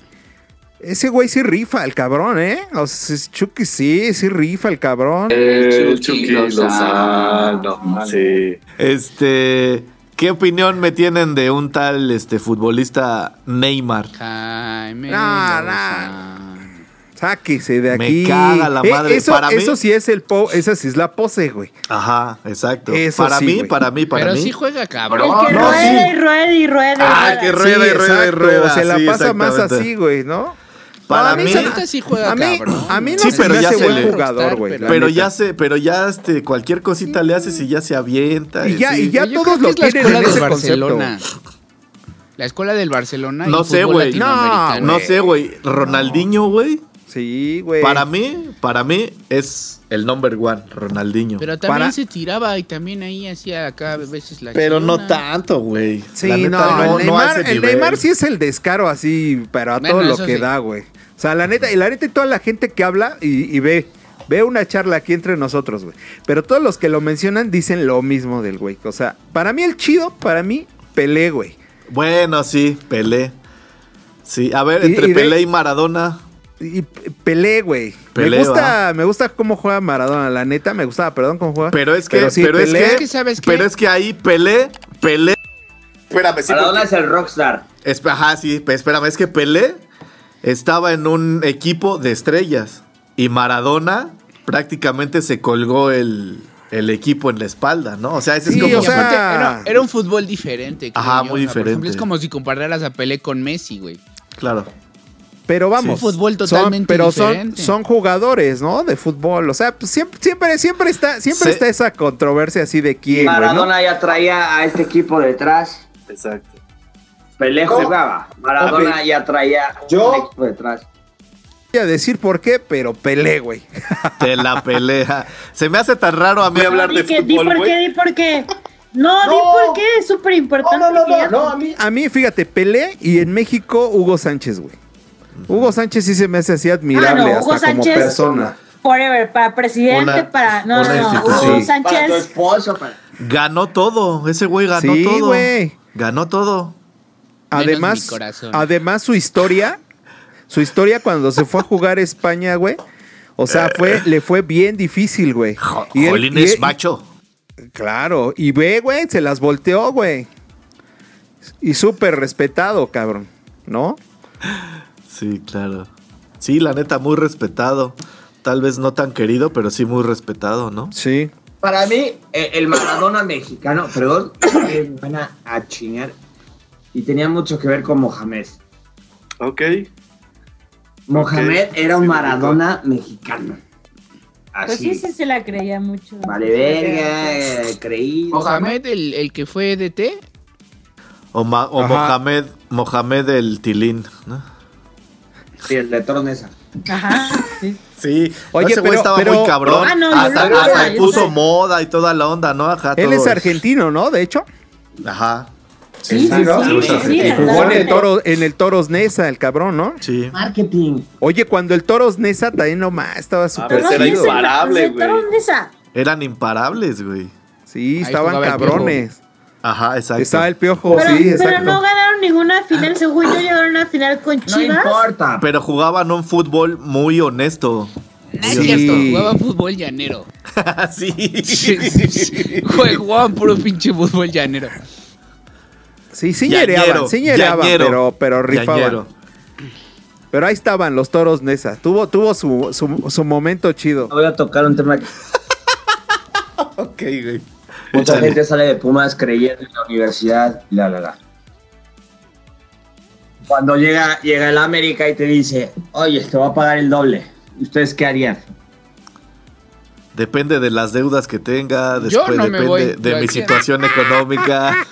[SPEAKER 2] Ese güey sí rifa, el cabrón, ¿eh? O sea, es Chucky sí, sí rifa el cabrón.
[SPEAKER 6] El
[SPEAKER 9] Chucky
[SPEAKER 6] Chucky
[SPEAKER 9] Lozano.
[SPEAKER 6] Lozano. Sí.
[SPEAKER 1] Este, ¿qué opinión me tienen de un tal este futbolista Neymar?
[SPEAKER 3] Jaime.
[SPEAKER 2] No,
[SPEAKER 3] Lozano.
[SPEAKER 2] Sáquese de
[SPEAKER 1] Me
[SPEAKER 2] aquí.
[SPEAKER 1] caga la
[SPEAKER 2] Eh,
[SPEAKER 1] madre.
[SPEAKER 2] eso,
[SPEAKER 1] Para mí-
[SPEAKER 2] eso sí es el po, esa sí es la pose, güey.
[SPEAKER 1] Ajá, exacto.
[SPEAKER 2] Eso
[SPEAKER 1] para
[SPEAKER 2] sí,
[SPEAKER 1] mí, para mí, para
[SPEAKER 3] Pero
[SPEAKER 1] mí.
[SPEAKER 3] sí juega
[SPEAKER 4] El
[SPEAKER 3] cabrón.
[SPEAKER 4] que
[SPEAKER 1] no,
[SPEAKER 4] rueda
[SPEAKER 1] sí.
[SPEAKER 4] y rueda y rueda. y
[SPEAKER 1] Ah,
[SPEAKER 4] rueda.
[SPEAKER 1] que rueda y rueda y rueda.
[SPEAKER 2] Se la
[SPEAKER 1] sí,
[SPEAKER 2] pasa más así, güey, ¿no?
[SPEAKER 1] Para
[SPEAKER 2] No, a
[SPEAKER 1] mí-
[SPEAKER 3] Ahorita sí juega
[SPEAKER 2] a mí,
[SPEAKER 3] cabrón.
[SPEAKER 2] a mí no
[SPEAKER 1] Sí,
[SPEAKER 2] se
[SPEAKER 1] pero
[SPEAKER 2] me
[SPEAKER 1] ya
[SPEAKER 2] hace
[SPEAKER 1] se
[SPEAKER 2] buen
[SPEAKER 1] le-
[SPEAKER 2] jugador, güey.
[SPEAKER 1] Pero ya se, pero ya este, cualquier cosita le haces y ya se avienta.
[SPEAKER 2] Y ya- y ya todos lo
[SPEAKER 3] es la
[SPEAKER 2] tienen
[SPEAKER 3] escuela
[SPEAKER 2] en
[SPEAKER 3] del
[SPEAKER 2] ese concepto.
[SPEAKER 3] Barcelona. La escuela del Barcelona. y
[SPEAKER 1] No
[SPEAKER 3] el
[SPEAKER 1] sé, güey.
[SPEAKER 3] latinoamericano.
[SPEAKER 1] No sé, güey. Ronaldinho, güey.
[SPEAKER 2] Sí, güey.
[SPEAKER 1] Para mí, para mí es el number one, Ronaldinho. Pero,
[SPEAKER 3] Pero también
[SPEAKER 2] Para-
[SPEAKER 3] se tiraba y también ahí hacía acá a veces la
[SPEAKER 1] no
[SPEAKER 3] acción.
[SPEAKER 1] tanto, güey.
[SPEAKER 2] Sí,
[SPEAKER 1] La neta,
[SPEAKER 2] no, el, Neymar, el. Neymar sí es el descaro así, pero a
[SPEAKER 3] Bueno,
[SPEAKER 2] todo lo que
[SPEAKER 3] sí.
[SPEAKER 2] da, güey. O sea, la neta, y la neta, y toda la gente que habla y, y ve, ve una charla aquí entre nosotros, güey. Pero todos los que lo mencionan dicen lo mismo del güey. O sea, para mí el chido, para mí, Pelé, güey.
[SPEAKER 1] Bueno, sí, Pelé. Sí, a ver,
[SPEAKER 2] Y-
[SPEAKER 1] entre
[SPEAKER 2] y de-
[SPEAKER 1] Pelé y Maradona.
[SPEAKER 2] Y Pelé, güey. Me gusta, me gusta cómo juega Maradona, la neta, me gustaba, perdón, cómo juega.
[SPEAKER 1] Pero es que, pero,
[SPEAKER 2] sí,
[SPEAKER 1] es
[SPEAKER 2] Pelé-
[SPEAKER 1] que,
[SPEAKER 3] Es que, ¿sabes qué?
[SPEAKER 1] pero es que ahí Pelé, Pelé. Espérame, sí,
[SPEAKER 7] Maradona
[SPEAKER 1] porque-
[SPEAKER 7] es el rockstar.
[SPEAKER 1] Esp- Ajá, sí, pe- espérame, es que Pelé estaba en un equipo de estrellas y Maradona prácticamente se colgó el, el equipo en la espalda, ¿no? O sea, ese
[SPEAKER 2] Sí,
[SPEAKER 1] es como...
[SPEAKER 2] o sea-
[SPEAKER 3] era, era un fútbol diferente.
[SPEAKER 1] Ajá,
[SPEAKER 3] yo.
[SPEAKER 1] muy
[SPEAKER 3] O sea, por ejemplo,
[SPEAKER 1] diferente.
[SPEAKER 3] es como si compararas a Pelé con Messi, güey.
[SPEAKER 1] Claro.
[SPEAKER 2] Pero vamos.
[SPEAKER 3] Sí. Un fútbol
[SPEAKER 2] son-
[SPEAKER 3] totalmente
[SPEAKER 2] pero son,
[SPEAKER 3] diferente.
[SPEAKER 2] son jugadores, ¿no? De fútbol. O sea, pues siempre, siempre, siempre está, siempre
[SPEAKER 1] Sí.
[SPEAKER 2] está esa controversia así de quién.
[SPEAKER 7] Maradona ya traía a este equipo detrás.
[SPEAKER 6] Exacto.
[SPEAKER 7] Pelé
[SPEAKER 10] ¿Cómo?
[SPEAKER 7] jugaba. Maradona ya traía
[SPEAKER 10] Yo-
[SPEAKER 7] un equipo detrás.
[SPEAKER 2] voy a decir por qué, pero Pelé, güey.
[SPEAKER 1] Te la pelea. Se me hace tan raro a mí hablar
[SPEAKER 4] di
[SPEAKER 1] de
[SPEAKER 4] que- di
[SPEAKER 1] fútbol,
[SPEAKER 4] por
[SPEAKER 1] güey.
[SPEAKER 4] qué, di por qué. No, di
[SPEAKER 10] No.
[SPEAKER 4] por qué, es súper importante.
[SPEAKER 10] No, no, no, a mí.
[SPEAKER 2] A mí, fíjate, Pelé y en México, Hugo Sánchez, güey. Hugo Sánchez sí se me hace así admirable
[SPEAKER 4] Ah, no, Hugo
[SPEAKER 2] hasta como
[SPEAKER 4] Sánchez-
[SPEAKER 2] persona.
[SPEAKER 4] Forever, para presidente,
[SPEAKER 1] Una-
[SPEAKER 4] para. No, no, no. Hugo
[SPEAKER 2] Sí.
[SPEAKER 7] Para tu
[SPEAKER 4] Sánchez.
[SPEAKER 7] esposo, para...
[SPEAKER 1] Ganó todo. Ese güey ganó
[SPEAKER 2] Sí,
[SPEAKER 1] todo.
[SPEAKER 2] güey.
[SPEAKER 1] Ganó todo.
[SPEAKER 2] Además, además su historia, su historia cuando se fue a jugar a España, güey. O sea, fue, le fue bien difícil, güey.
[SPEAKER 1] Jo-
[SPEAKER 2] Y él-
[SPEAKER 1] Jolín
[SPEAKER 2] y
[SPEAKER 1] es
[SPEAKER 2] él-
[SPEAKER 1] macho.
[SPEAKER 2] Claro, y ve, güey, se las volteó, güey. Y súper respetado, cabrón, ¿no?
[SPEAKER 1] Sí, claro. Sí, la neta, muy respetado. Tal vez no tan querido, pero sí muy respetado, ¿no?
[SPEAKER 2] Sí.
[SPEAKER 7] Para mí, eh, el Maradona mexicano, perdón, que van a, chingar. Y tenía mucho que ver con Mohamed.
[SPEAKER 6] Ok.
[SPEAKER 7] Mohamed era un
[SPEAKER 6] sí,
[SPEAKER 7] Maradona mexicano.
[SPEAKER 4] Pues
[SPEAKER 7] Así.
[SPEAKER 4] sí, sí se la creía mucho.
[SPEAKER 7] Vale, verga, creído.
[SPEAKER 3] Mohamed, el, el que fue DT,
[SPEAKER 1] O, Ma- o. Mohamed, Mohamed el Tilín, ¿no?
[SPEAKER 7] Sí, el de Tornesa.
[SPEAKER 4] Ajá. Sí.
[SPEAKER 1] Sí,
[SPEAKER 2] Oye,
[SPEAKER 1] ese güey estaba
[SPEAKER 2] pero-
[SPEAKER 1] muy cabrón.
[SPEAKER 4] Ah, no,
[SPEAKER 1] hasta
[SPEAKER 4] yo
[SPEAKER 1] puso moda y toda la onda, ¿no? Ajá,
[SPEAKER 2] Él es argentino, ¿no? De hecho.
[SPEAKER 1] Ajá.
[SPEAKER 4] Sí, sí, sí,
[SPEAKER 7] ¿no?
[SPEAKER 4] sí,
[SPEAKER 7] Sí,
[SPEAKER 4] sí,
[SPEAKER 7] sí,
[SPEAKER 4] sí,
[SPEAKER 2] Jugó en el, toro, en el Toros Nesa, el cabrón, ¿no?
[SPEAKER 1] Sí.
[SPEAKER 7] Marketing.
[SPEAKER 2] Oye, cuando el Toros Nesa también nomás estaba súper
[SPEAKER 6] pues era imparable, güey.
[SPEAKER 1] Eran imparables, güey.
[SPEAKER 2] Sí,
[SPEAKER 3] Ahí
[SPEAKER 2] estaban cabrones.
[SPEAKER 1] Ajá, exacto.
[SPEAKER 2] Estaba el piojo,
[SPEAKER 4] Pero,
[SPEAKER 2] sí,
[SPEAKER 4] pero
[SPEAKER 2] exacto.
[SPEAKER 4] no ganaron ninguna final. Según yo, llegaron a una final con
[SPEAKER 7] No
[SPEAKER 4] Chivas.
[SPEAKER 7] importa.
[SPEAKER 1] Pero jugaban un fútbol muy honesto.
[SPEAKER 3] no es
[SPEAKER 2] Sí.
[SPEAKER 3] cierto, jugaban fútbol llanero.
[SPEAKER 1] sí.
[SPEAKER 3] Jue- Jugaban puro pinche fútbol llanero.
[SPEAKER 2] Sí, sí ñereaban, sí ñereaban, pero, pero rifaban.
[SPEAKER 1] yañero.
[SPEAKER 2] Pero ahí estaban los toros Nesa. Tuvo, tuvo su, su, su momento chido.
[SPEAKER 7] Voy a tocar un tema que
[SPEAKER 1] Ok, güey.
[SPEAKER 7] Mucha
[SPEAKER 1] Échale.
[SPEAKER 7] gente sale de Pumas creyendo en la universidad, la, la, la. Cuando llega, llega el América y te dice, oye, te va a pagar el doble. ¿Ustedes qué harían?
[SPEAKER 1] Depende de las deudas que tenga, después
[SPEAKER 3] no
[SPEAKER 1] depende
[SPEAKER 3] voy,
[SPEAKER 1] de mi situación económica.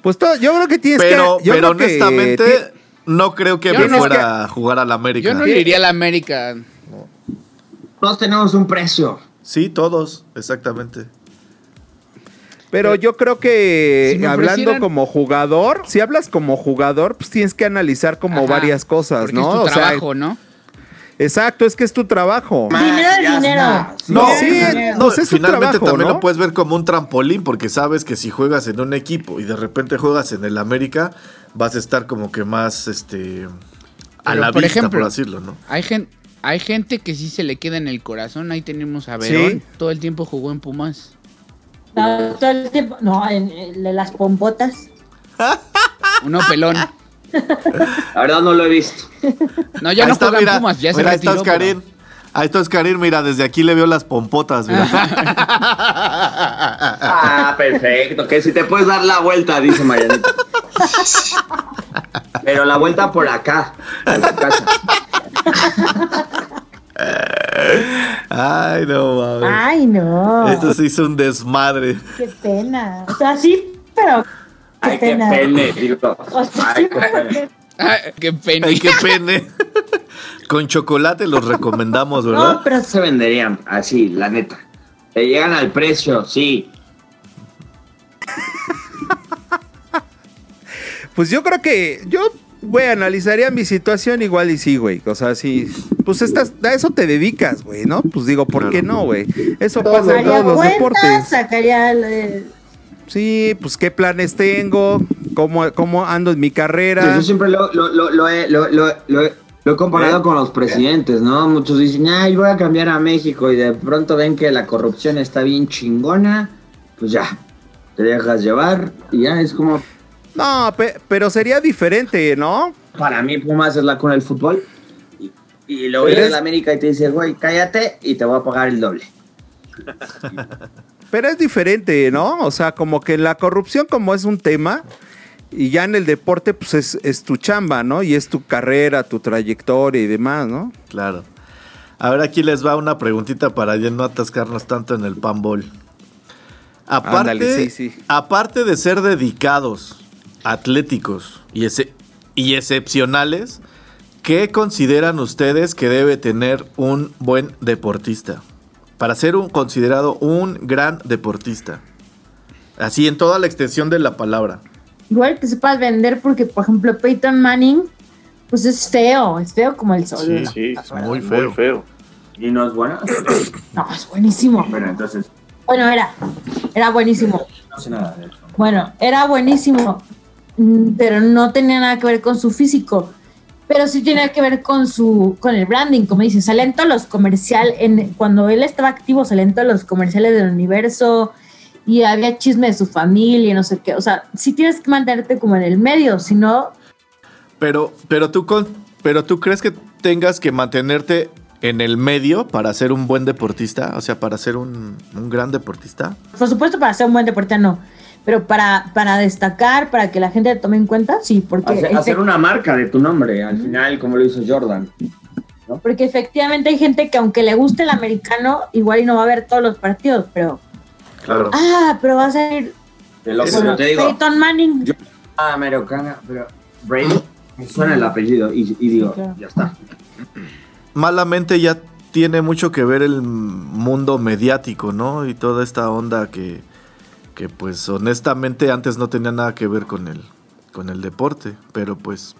[SPEAKER 2] Pues todo, yo creo que tienes
[SPEAKER 1] pero
[SPEAKER 2] que. yo
[SPEAKER 1] pero
[SPEAKER 2] que
[SPEAKER 1] honestamente, no creo que
[SPEAKER 3] Yo
[SPEAKER 1] me
[SPEAKER 3] no-
[SPEAKER 1] fuera a jugar a la América.
[SPEAKER 3] Yo no le iría a la América.
[SPEAKER 7] Todos tenemos un precio.
[SPEAKER 1] Sí, todos, exactamente.
[SPEAKER 2] Pero yo creo que
[SPEAKER 3] Si
[SPEAKER 2] hablando
[SPEAKER 3] ofrecieran-
[SPEAKER 2] como jugador, si hablas como jugador, pues tienes que analizar como
[SPEAKER 3] Ajá,
[SPEAKER 2] varias cosas, ¿no?
[SPEAKER 3] es tu
[SPEAKER 2] O sea,
[SPEAKER 3] trabajo, ¿no?
[SPEAKER 2] exacto, es que es tu trabajo.
[SPEAKER 4] Dinero es
[SPEAKER 7] Ya
[SPEAKER 4] dinero.
[SPEAKER 1] No,
[SPEAKER 2] Sí,
[SPEAKER 1] no,
[SPEAKER 2] es su
[SPEAKER 1] finalmente
[SPEAKER 2] trabajo,
[SPEAKER 1] también
[SPEAKER 2] ¿no?
[SPEAKER 1] lo puedes ver como un trampolín porque sabes que si juegas en un equipo y de repente juegas en el América, vas a estar como que más este a
[SPEAKER 3] Pero,
[SPEAKER 1] la
[SPEAKER 3] por
[SPEAKER 1] vista,
[SPEAKER 3] ejemplo,
[SPEAKER 1] por decirlo, ¿no?
[SPEAKER 3] Hay gente, hay gente que sí se le queda en el corazón. Ahí tenemos a Verón.
[SPEAKER 2] Sí.
[SPEAKER 3] Todo el tiempo jugó en Pumas.
[SPEAKER 4] No, todo el tiempo. No, en, en las pompotas.
[SPEAKER 3] Uno pelón.
[SPEAKER 7] La verdad no lo he visto.
[SPEAKER 3] No, ya
[SPEAKER 1] Ahí
[SPEAKER 3] no
[SPEAKER 1] está,
[SPEAKER 3] juega en
[SPEAKER 1] mira,
[SPEAKER 3] Pumas. Ya se
[SPEAKER 1] mira, ahí está Oscarín. Ahí está Oscarín, mira, desde aquí le veo las pompotas, mira.
[SPEAKER 7] Ah, perfecto. Que si te puedes dar la vuelta, dice Marianita. Pero la vuelta por acá, en tu casa.
[SPEAKER 1] Ay, no mames.
[SPEAKER 4] Ay, no.
[SPEAKER 1] Esto se hizo un desmadre.
[SPEAKER 4] Qué pena. O sea, sí, pero. Qué
[SPEAKER 7] Ay, qué
[SPEAKER 4] pena.
[SPEAKER 7] pene, digo.
[SPEAKER 4] O sea,
[SPEAKER 7] Ay,
[SPEAKER 4] sí,
[SPEAKER 7] qué
[SPEAKER 4] pero
[SPEAKER 7] pene.
[SPEAKER 4] qué-
[SPEAKER 3] Ay, qué pena.
[SPEAKER 1] Ay, qué pene. Con chocolate los recomendamos,
[SPEAKER 7] No,
[SPEAKER 1] ¿verdad?
[SPEAKER 7] pero se venderían así, la neta. Te llegan al precio, sí.
[SPEAKER 2] Pues yo creo que yo, güey, analizaría mi situación igual y sí, güey. O sea, sí, pues estás, a eso te dedicas, güey, ¿no? Pues digo, ¿por qué no, güey? Eso pasa en todos los
[SPEAKER 4] cuentas,
[SPEAKER 2] deportes.
[SPEAKER 4] sacaría el-
[SPEAKER 2] Sí, pues qué planes tengo, cómo, cómo ando en mi carrera.
[SPEAKER 7] Yo siempre lo, lo, lo, lo he, lo, lo- lo he- lo he comparado con los presidentes, ¿no? Muchos dicen, ay, voy a cambiar a México y de pronto ven que la corrupción está bien chingona, pues ya, te dejas llevar y ya es como,
[SPEAKER 2] No, pe- pero sería diferente, ¿no?
[SPEAKER 7] para mí Pumas es la cuna del fútbol y, y lo en la América y te dice, güey, cállate y te voy a pagar el doble.
[SPEAKER 2] Pero es diferente, ¿no? O sea, como que la corrupción como es un tema y ya en el deporte pues es, es tu chamba, ¿no? Y es tu carrera, tu trayectoria y demás, ¿no?
[SPEAKER 1] Claro. A ver, aquí les va una preguntita para ya no atascarnos tanto en el panball. Aparte,
[SPEAKER 2] Ándale, sí, sí.
[SPEAKER 1] aparte de ser dedicados, atléticos y, ese- y excepcionales, ¿qué consideran ustedes que debe tener un buen deportista? Para ser un considerado un gran deportista. Así en toda la extensión de la palabra.
[SPEAKER 4] Igual que sepas vender, porque, por ejemplo, Peyton Manning pues es feo, es feo como el sol.
[SPEAKER 1] Sí,
[SPEAKER 6] Sí, es
[SPEAKER 1] muy
[SPEAKER 6] muy
[SPEAKER 1] feo.
[SPEAKER 6] feo.
[SPEAKER 7] ¿Y no es buena?
[SPEAKER 4] No, es buenísimo.
[SPEAKER 7] Bueno, entonces
[SPEAKER 4] Bueno, era, era buenísimo.
[SPEAKER 7] no sé nada de eso.
[SPEAKER 4] Bueno, era buenísimo, pero no tenía nada que ver con su físico. Pero sí tenía que ver con su, con el branding, como dices, salían todos los comerciales, en, cuando él estaba activo salían todos los comerciales del universo y había chisme de su familia y no sé qué. O sea, sí tienes que mantenerte como en el medio, si no,
[SPEAKER 1] Pero, pero tú con, pero tú crees que tengas que mantenerte en el medio para ser un buen deportista, o sea, para ser un, un gran deportista.
[SPEAKER 4] por supuesto para ser un buen deportista no, pero para, para destacar, para que la gente te tome en cuenta, sí, porque,
[SPEAKER 7] Hacer, una marca de tu nombre, al final, como lo hizo Jordan.
[SPEAKER 4] porque efectivamente hay gente que aunque le guste el americano, igual y no va a ver todos los partidos, pero,
[SPEAKER 1] Claro.
[SPEAKER 4] ah, pero va a ser
[SPEAKER 7] De lo que
[SPEAKER 4] Bueno,
[SPEAKER 7] yo te digo,
[SPEAKER 4] Peyton Manning.
[SPEAKER 7] Yo- ah, americana, pero Brady me suena el apellido y, y digo,
[SPEAKER 4] Sí, claro.
[SPEAKER 7] ya está.
[SPEAKER 1] Malamente ya tiene mucho que ver el mundo mediático, ¿no? Y toda esta onda que, que pues honestamente antes no tenía nada que ver con el, con el deporte. Pero pues,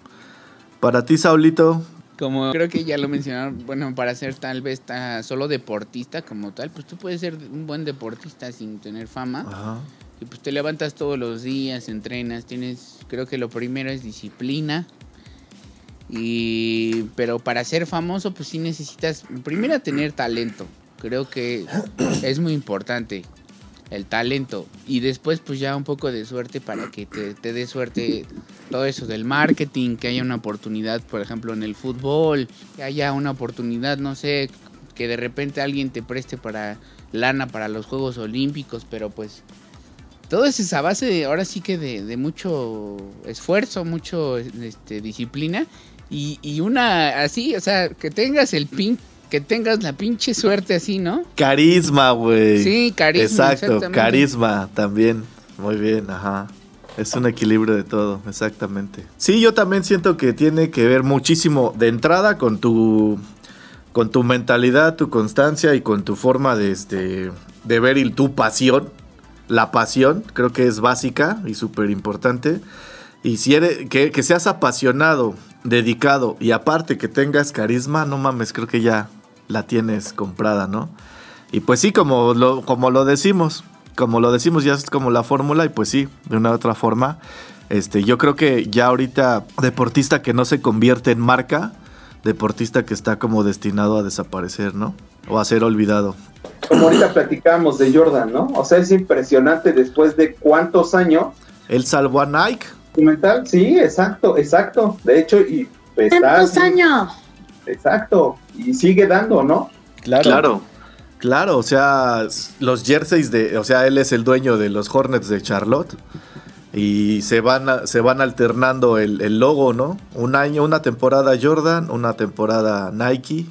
[SPEAKER 1] para ti, Saulito,
[SPEAKER 3] Como creo que ya lo mencionaron, bueno, para ser tal vez ta- solo deportista como tal, pues tú puedes ser un buen deportista sin tener fama.
[SPEAKER 1] ajá,
[SPEAKER 3] Y pues te levantas todos los días, entrenas, tienes, creo que lo primero es disciplina. Y, pero para ser famoso, pues sí necesitas, primero tener talento. Creo que es muy importante el talento. Y después, pues ya un poco de suerte para que te, te dé suerte todo eso del marketing, que haya una oportunidad, por ejemplo, en el fútbol, que haya una oportunidad, no sé, que de repente alguien te preste para lana para los Juegos Olímpicos, pero pues todo es esa base de, ahora sí que de, de mucho esfuerzo, mucho este, disciplina y, y una así, o sea, que tengas el pin, que tengas la pinche suerte así, ¿no?
[SPEAKER 1] carisma, güey.
[SPEAKER 3] Sí, carisma.
[SPEAKER 1] Exacto, carisma también. Muy bien, ajá. Es un equilibrio de todo, exactamente. Sí, yo también siento que tiene que ver muchísimo de entrada con tu con tu mentalidad, tu constancia y con tu forma de este de ver y tu pasión. La pasión creo que es básica y súper importante. Y si eres que, que seas apasionado, dedicado y aparte que tengas carisma, no mames, creo que ya la tienes comprada, ¿no? Y pues sí, como lo, como lo decimos, como lo decimos, ya es como la fórmula, y pues sí, de una u otra forma. Este, yo creo que ya ahorita, deportista que no se convierte en marca, deportista que está como destinado a desaparecer, ¿no? O a ser olvidado.
[SPEAKER 10] Como ahorita platicamos de Jordan, ¿no? O sea, es impresionante después de cuántos años.
[SPEAKER 1] Él salvó a Nike.
[SPEAKER 10] Documental, sí, exacto, exacto. De hecho, y está.
[SPEAKER 4] ¿Cuántos años?
[SPEAKER 10] Exacto. Y sigue dando, ¿no?
[SPEAKER 1] Claro. Claro, o sea, los jerseys de, o sea, él es el dueño de los Hornets de Charlotte y se van a- se van alternando el, el logo, ¿no? Un año, una temporada Jordan, una temporada Nike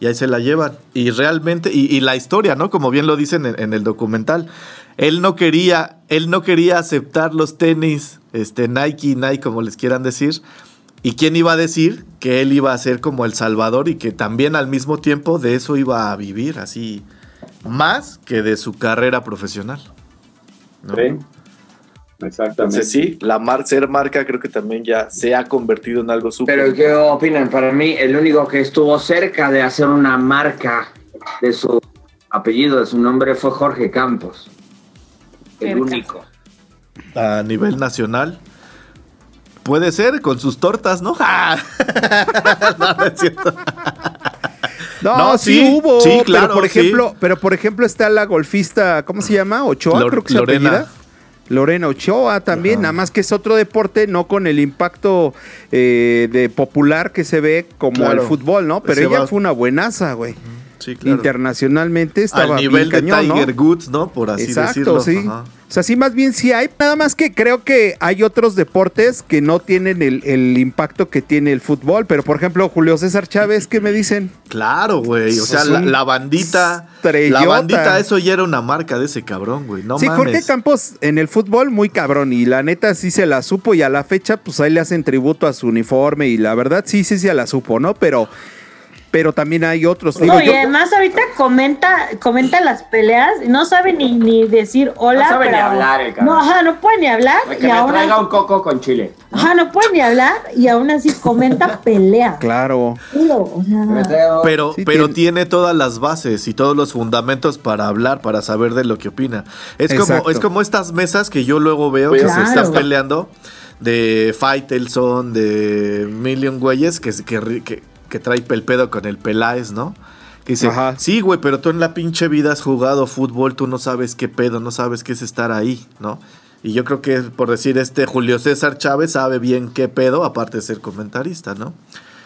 [SPEAKER 1] y ahí se la llevan. Y realmente y, y la historia, ¿no? Como bien lo dicen en, en el documental, él no quería, él no quería aceptar los tenis, este Nike, Nike como les quieran decir. ¿Y quién iba a decir que él iba a ser como el Salvador y que también al mismo tiempo de eso iba a vivir así más que de su carrera profesional? ¿no?
[SPEAKER 10] Sí. Exactamente.
[SPEAKER 6] Entonces sí, la mar ser marca creo que también ya se ha convertido en algo súper.
[SPEAKER 7] Pero ¿qué opinan? Para mí, el único que estuvo cerca de hacer una marca de su apellido, de su nombre, fue Jorge Campos. El único.
[SPEAKER 1] A nivel nacional. Puede ser con sus tortas, ¿no? ¡Ja! no, no es cierto.
[SPEAKER 2] No,
[SPEAKER 1] No,
[SPEAKER 2] sí,
[SPEAKER 1] sí,
[SPEAKER 2] hubo,
[SPEAKER 1] sí, claro,
[SPEAKER 2] pero por
[SPEAKER 1] sí.
[SPEAKER 2] ejemplo, pero por ejemplo está la golfista, ¿cómo se llama? Ochoa,
[SPEAKER 1] Lor-
[SPEAKER 2] creo que se
[SPEAKER 1] Lorena.
[SPEAKER 2] apellida. Lorena Ochoa también,
[SPEAKER 1] Ajá.
[SPEAKER 2] nada más que es otro deporte, no con el impacto eh, de popular que se ve como
[SPEAKER 1] Claro.
[SPEAKER 2] el fútbol, ¿no? Pero
[SPEAKER 1] Ese
[SPEAKER 2] ella
[SPEAKER 1] va-
[SPEAKER 2] fue una buenaza, güey.
[SPEAKER 1] Sí, claro.
[SPEAKER 2] Internacionalmente estaba
[SPEAKER 1] Al nivel
[SPEAKER 2] bien
[SPEAKER 1] de
[SPEAKER 2] cañón, ¿no?
[SPEAKER 1] Tiger Woods, ¿no? Por así
[SPEAKER 2] Exacto,
[SPEAKER 1] decirlo.
[SPEAKER 2] sí.
[SPEAKER 1] Ajá.
[SPEAKER 2] O sea, sí, más bien sí hay. Nada más que creo que hay otros deportes que no tienen el, el impacto que tiene el fútbol. Pero, por ejemplo, Julio César Chávez, ¿qué me dicen?
[SPEAKER 1] Claro, güey. O sea, la, bandita.
[SPEAKER 2] estrellota.
[SPEAKER 1] La bandita, eso ya era una marca de ese cabrón, güey. No
[SPEAKER 2] sí, Jorge
[SPEAKER 1] mames.
[SPEAKER 2] Campos en el fútbol muy cabrón y la neta sí se la supo y a la fecha pues ahí le hacen tributo a su uniforme y la verdad sí, sí se la supo, ¿no? Pero pero también hay otros. Digo,
[SPEAKER 4] No, y
[SPEAKER 2] yo-
[SPEAKER 4] además ahorita comenta, comenta las peleas no sabe ni, ni decir hola.
[SPEAKER 7] No sabe ni hablar, el cabrón.
[SPEAKER 4] No, ajá, no puede ni hablar.
[SPEAKER 7] Que
[SPEAKER 4] y
[SPEAKER 7] me
[SPEAKER 4] aún
[SPEAKER 7] traiga un coco con chile.
[SPEAKER 4] Ajá, no puede ni hablar y aún así comenta pelea.
[SPEAKER 2] claro.
[SPEAKER 4] O sea,
[SPEAKER 1] Pero,
[SPEAKER 2] Sí,
[SPEAKER 1] pero
[SPEAKER 2] tiene-
[SPEAKER 1] tiene todas las bases y todos los fundamentos para hablar, para saber de lo que opina. Es como, es como estas mesas que yo luego veo
[SPEAKER 6] Pues
[SPEAKER 1] que
[SPEAKER 4] Claro.
[SPEAKER 1] se están peleando de Faitelson, de Million Güeyes, que, que, que, que trae el pedo con el Peláez, ¿no? Que dice,
[SPEAKER 2] Ajá.
[SPEAKER 1] sí, güey, pero tú en la pinche vida has jugado fútbol, tú no sabes qué pedo, no sabes qué es estar ahí, ¿no? Y yo creo que, por decir, este Julio César Chávez sabe bien qué pedo, aparte de ser comentarista, ¿no?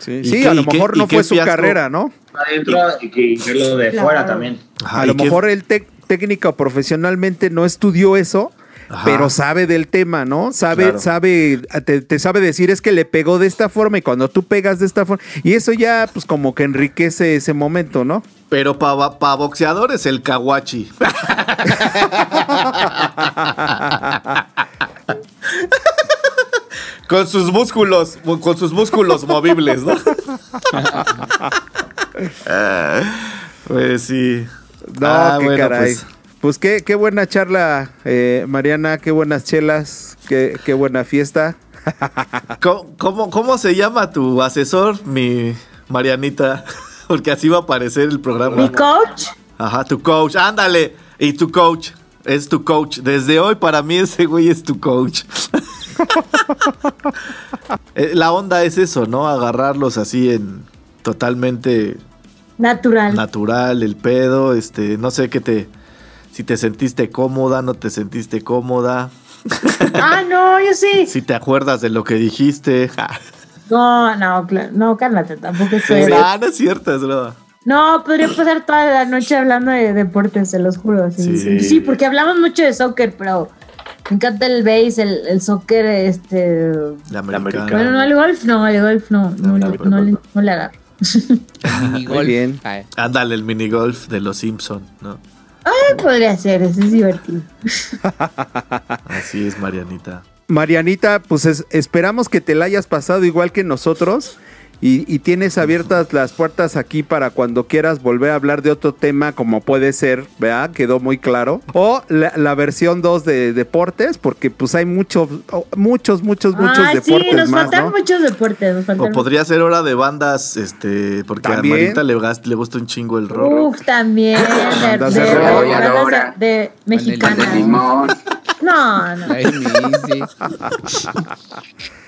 [SPEAKER 2] Sí,
[SPEAKER 1] ¿Y
[SPEAKER 2] sí,
[SPEAKER 1] qué-
[SPEAKER 2] a lo
[SPEAKER 1] qué-
[SPEAKER 2] mejor no fue su
[SPEAKER 1] fiasco?
[SPEAKER 2] carrera, ¿no?
[SPEAKER 7] adentro y que verlo de
[SPEAKER 4] Claro.
[SPEAKER 7] fuera también.
[SPEAKER 1] Ajá,
[SPEAKER 2] a
[SPEAKER 1] ¿y
[SPEAKER 2] lo
[SPEAKER 1] qué-
[SPEAKER 2] mejor él técnica o profesionalmente no estudió eso,
[SPEAKER 1] Ajá.
[SPEAKER 2] pero sabe del tema, ¿no? Sabe,
[SPEAKER 1] Claro.
[SPEAKER 2] sabe, te, te sabe decir es que le pegó de esta forma y cuando tú pegas de esta forma. Y eso ya, pues como que enriquece ese momento, ¿no?
[SPEAKER 1] Pero para pa boxeadores el kawachi. con sus músculos, con sus músculos movibles, ¿no? Ah, pues sí.
[SPEAKER 2] No,
[SPEAKER 1] Ah,
[SPEAKER 2] qué
[SPEAKER 1] bueno,
[SPEAKER 2] caray.
[SPEAKER 1] pues,
[SPEAKER 2] Pues, qué, qué buena charla, eh, Mariana, qué buenas chelas, qué, qué buena fiesta.
[SPEAKER 1] ¿cómo, cómo, cómo se llama tu asesor, mi Marianita? Porque así va a aparecer el programa.
[SPEAKER 4] mi coach,
[SPEAKER 1] Ajá, tu coach, ándale. Y tu coach, es tu coach. Desde hoy para mí ese güey es tu coach. Eh, La onda es eso, ¿no? Agarrarlos así en totalmente
[SPEAKER 4] natural.
[SPEAKER 1] natural, el pedo, este, no sé qué te, si te sentiste cómoda, no te sentiste cómoda,
[SPEAKER 4] ah, no, yo sí.
[SPEAKER 1] si te acuerdas de lo que dijiste.
[SPEAKER 4] No, no, no, cálmate, tampoco soy.
[SPEAKER 1] Ah, no es cierto, es broma.
[SPEAKER 4] No, podría pasar toda la noche hablando de deportes, se los juro. Sí,
[SPEAKER 1] Sí.
[SPEAKER 4] sí. Sí, porque hablamos mucho de soccer, pero me encanta el base, el, el soccer, este...
[SPEAKER 1] La
[SPEAKER 6] americana.
[SPEAKER 4] Bueno, no, el golf no, el golf no, no,
[SPEAKER 1] No,
[SPEAKER 4] le-
[SPEAKER 1] no,
[SPEAKER 4] no le- no le agarro.
[SPEAKER 3] Minigolf.
[SPEAKER 2] bien.
[SPEAKER 1] Ándale, el minigolf de los Simpson, ¿no?
[SPEAKER 4] Ay, podría ser, ese es divertido.
[SPEAKER 1] Así es, Marianita.
[SPEAKER 2] Marianita, pues es- esperamos que te la hayas pasado igual que nosotros y, y tienes abiertas las puertas aquí para cuando quieras volver a hablar de otro tema como puede ser, ¿verdad? Quedó muy claro. O la, la versión 2 de deportes, porque pues hay muchos, oh, muchos, muchos, muchos
[SPEAKER 4] sí,
[SPEAKER 2] deportes
[SPEAKER 4] nos
[SPEAKER 2] más,
[SPEAKER 4] faltan
[SPEAKER 2] ¿no?
[SPEAKER 4] muchos deportes. Nos
[SPEAKER 1] O podría ser hora de bandas, este, porque
[SPEAKER 2] También.
[SPEAKER 1] a Marita le, le gusta un chingo el rock.
[SPEAKER 4] Uf, también. De, de,
[SPEAKER 2] de
[SPEAKER 4] de- de- de mexicanas. No, no.
[SPEAKER 3] Ay, sí.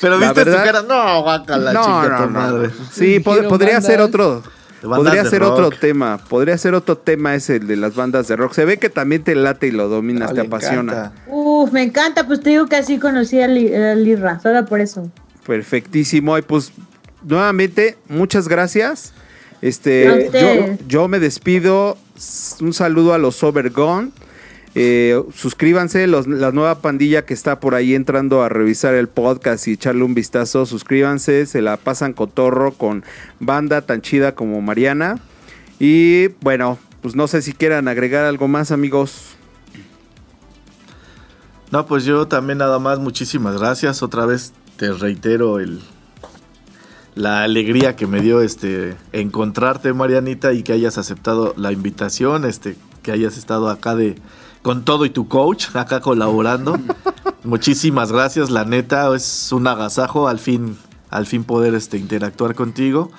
[SPEAKER 1] Pero viste
[SPEAKER 2] verdad-
[SPEAKER 1] su cara, no, guácala,
[SPEAKER 2] No,
[SPEAKER 1] chinga
[SPEAKER 2] no,
[SPEAKER 1] tu
[SPEAKER 2] no.
[SPEAKER 1] madre.
[SPEAKER 2] Sí, pod- podría ser otro. Podría ser
[SPEAKER 1] rock.
[SPEAKER 2] otro tema, podría ser otro tema ese el de las bandas de rock. Se ve que también te late y lo dominas, te apasiona.
[SPEAKER 1] encanta.
[SPEAKER 4] Uf, me encanta. Pues te digo que así conocí a, Li- a Lirra, solo por eso.
[SPEAKER 2] Perfectísimo. Y pues nuevamente, muchas gracias. Este, yo, yo me despido. Un saludo a los Overgone. Eh, suscríbanse, la nueva pandilla que está por ahí entrando a revisar el podcast y echarle un vistazo. Suscríbanse, se la pasan cotorro con banda tan chida como Mariana. Y bueno, pues no sé si quieran agregar algo más, amigos.
[SPEAKER 1] No, pues yo también nada más, muchísimas gracias. Otra vez te reitero el la alegría que me dio este encontrarte, Marianita, y que hayas aceptado la invitación, este, que hayas estado acá de con todo y tu coach, acá colaborando. Muchísimas gracias, la neta, es un agasajo al fin, al fin poder este, interactuar contigo.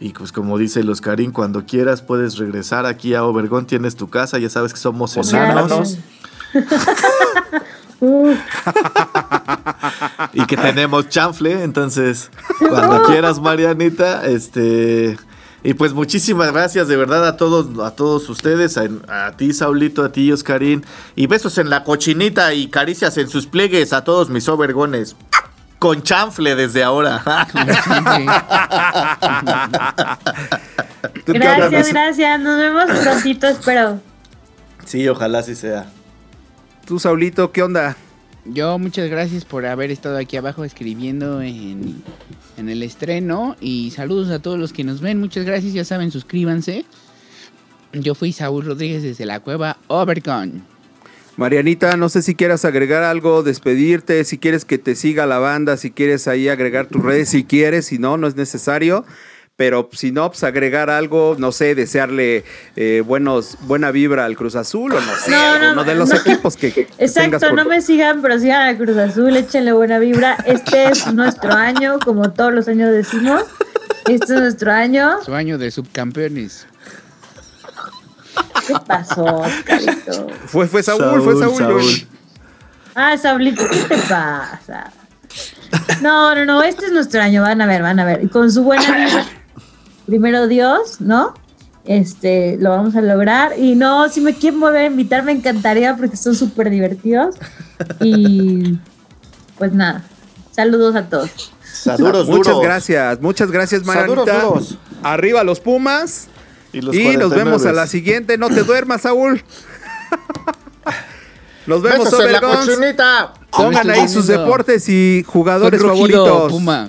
[SPEAKER 1] Y pues como dice los Karim, cuando quieras puedes regresar aquí a Obergón, tienes tu casa, ya sabes que somos enanos. y que tenemos chanfle, entonces cuando quieras Marianita, este y pues muchísimas gracias de verdad a todos a todos ustedes, a, a ti Saulito, a ti Oscarín y besos en la cochinita y caricias en sus pliegues a todos mis overgones. Con chanfle desde ahora.
[SPEAKER 2] ¿Tú qué
[SPEAKER 4] gracias, gracias. Nos vemos prontito, espero.
[SPEAKER 1] sí, ojalá así sea.
[SPEAKER 2] Tú, Saulito, ¿qué onda?
[SPEAKER 3] Yo muchas gracias por haber estado aquí abajo escribiendo en, en el estreno y saludos a todos los que nos ven. Muchas gracias, ya saben, suscríbanse. Yo fui Saúl Rodríguez desde la cueva Overcon.
[SPEAKER 2] Marianita, no sé si quieras agregar algo, despedirte, si quieres que te siga la banda, si quieres ahí agregar tus redes, si quieres, si no, no es necesario. Pero si no, pues agregar algo, no sé, desearle eh, buenos, buena vibra al Cruz Azul o no sé,
[SPEAKER 4] No,
[SPEAKER 2] de los
[SPEAKER 4] no.
[SPEAKER 2] equipos que, que tengas
[SPEAKER 4] Exacto,
[SPEAKER 2] por-
[SPEAKER 4] no me sigan, pero sigan a Cruz Azul, échenle buena vibra. Este es nuestro año, como todos los años decimos. Este es nuestro año.
[SPEAKER 3] Su año de subcampeones.
[SPEAKER 4] ¿Qué pasó, Oscarito?
[SPEAKER 2] Fue, fue Saúl, fue Saúl.
[SPEAKER 4] Ah, Saulito, ¿qué te pasa? No, no, no, este es nuestro año, van a ver, van a ver. Con su buena vibra, primero Dios, ¿no? Este, lo vamos a lograr. Y no, si me quieren volver a invitar, me encantaría porque son súper divertidos. Y pues nada, saludos a todos.
[SPEAKER 1] Duros,
[SPEAKER 2] muchas
[SPEAKER 1] duros.
[SPEAKER 2] gracias, muchas gracias, Marianita.
[SPEAKER 1] duros.
[SPEAKER 2] Arriba los Pumas.
[SPEAKER 1] Y los
[SPEAKER 2] y nos
[SPEAKER 1] 49.
[SPEAKER 2] vemos a la siguiente. No te duermas, Saúl. Nos vemos,
[SPEAKER 1] Besos en la cochinita.
[SPEAKER 2] Pongan ahí sus deportes y jugadores
[SPEAKER 3] rugido,
[SPEAKER 2] favoritos.
[SPEAKER 3] Puma.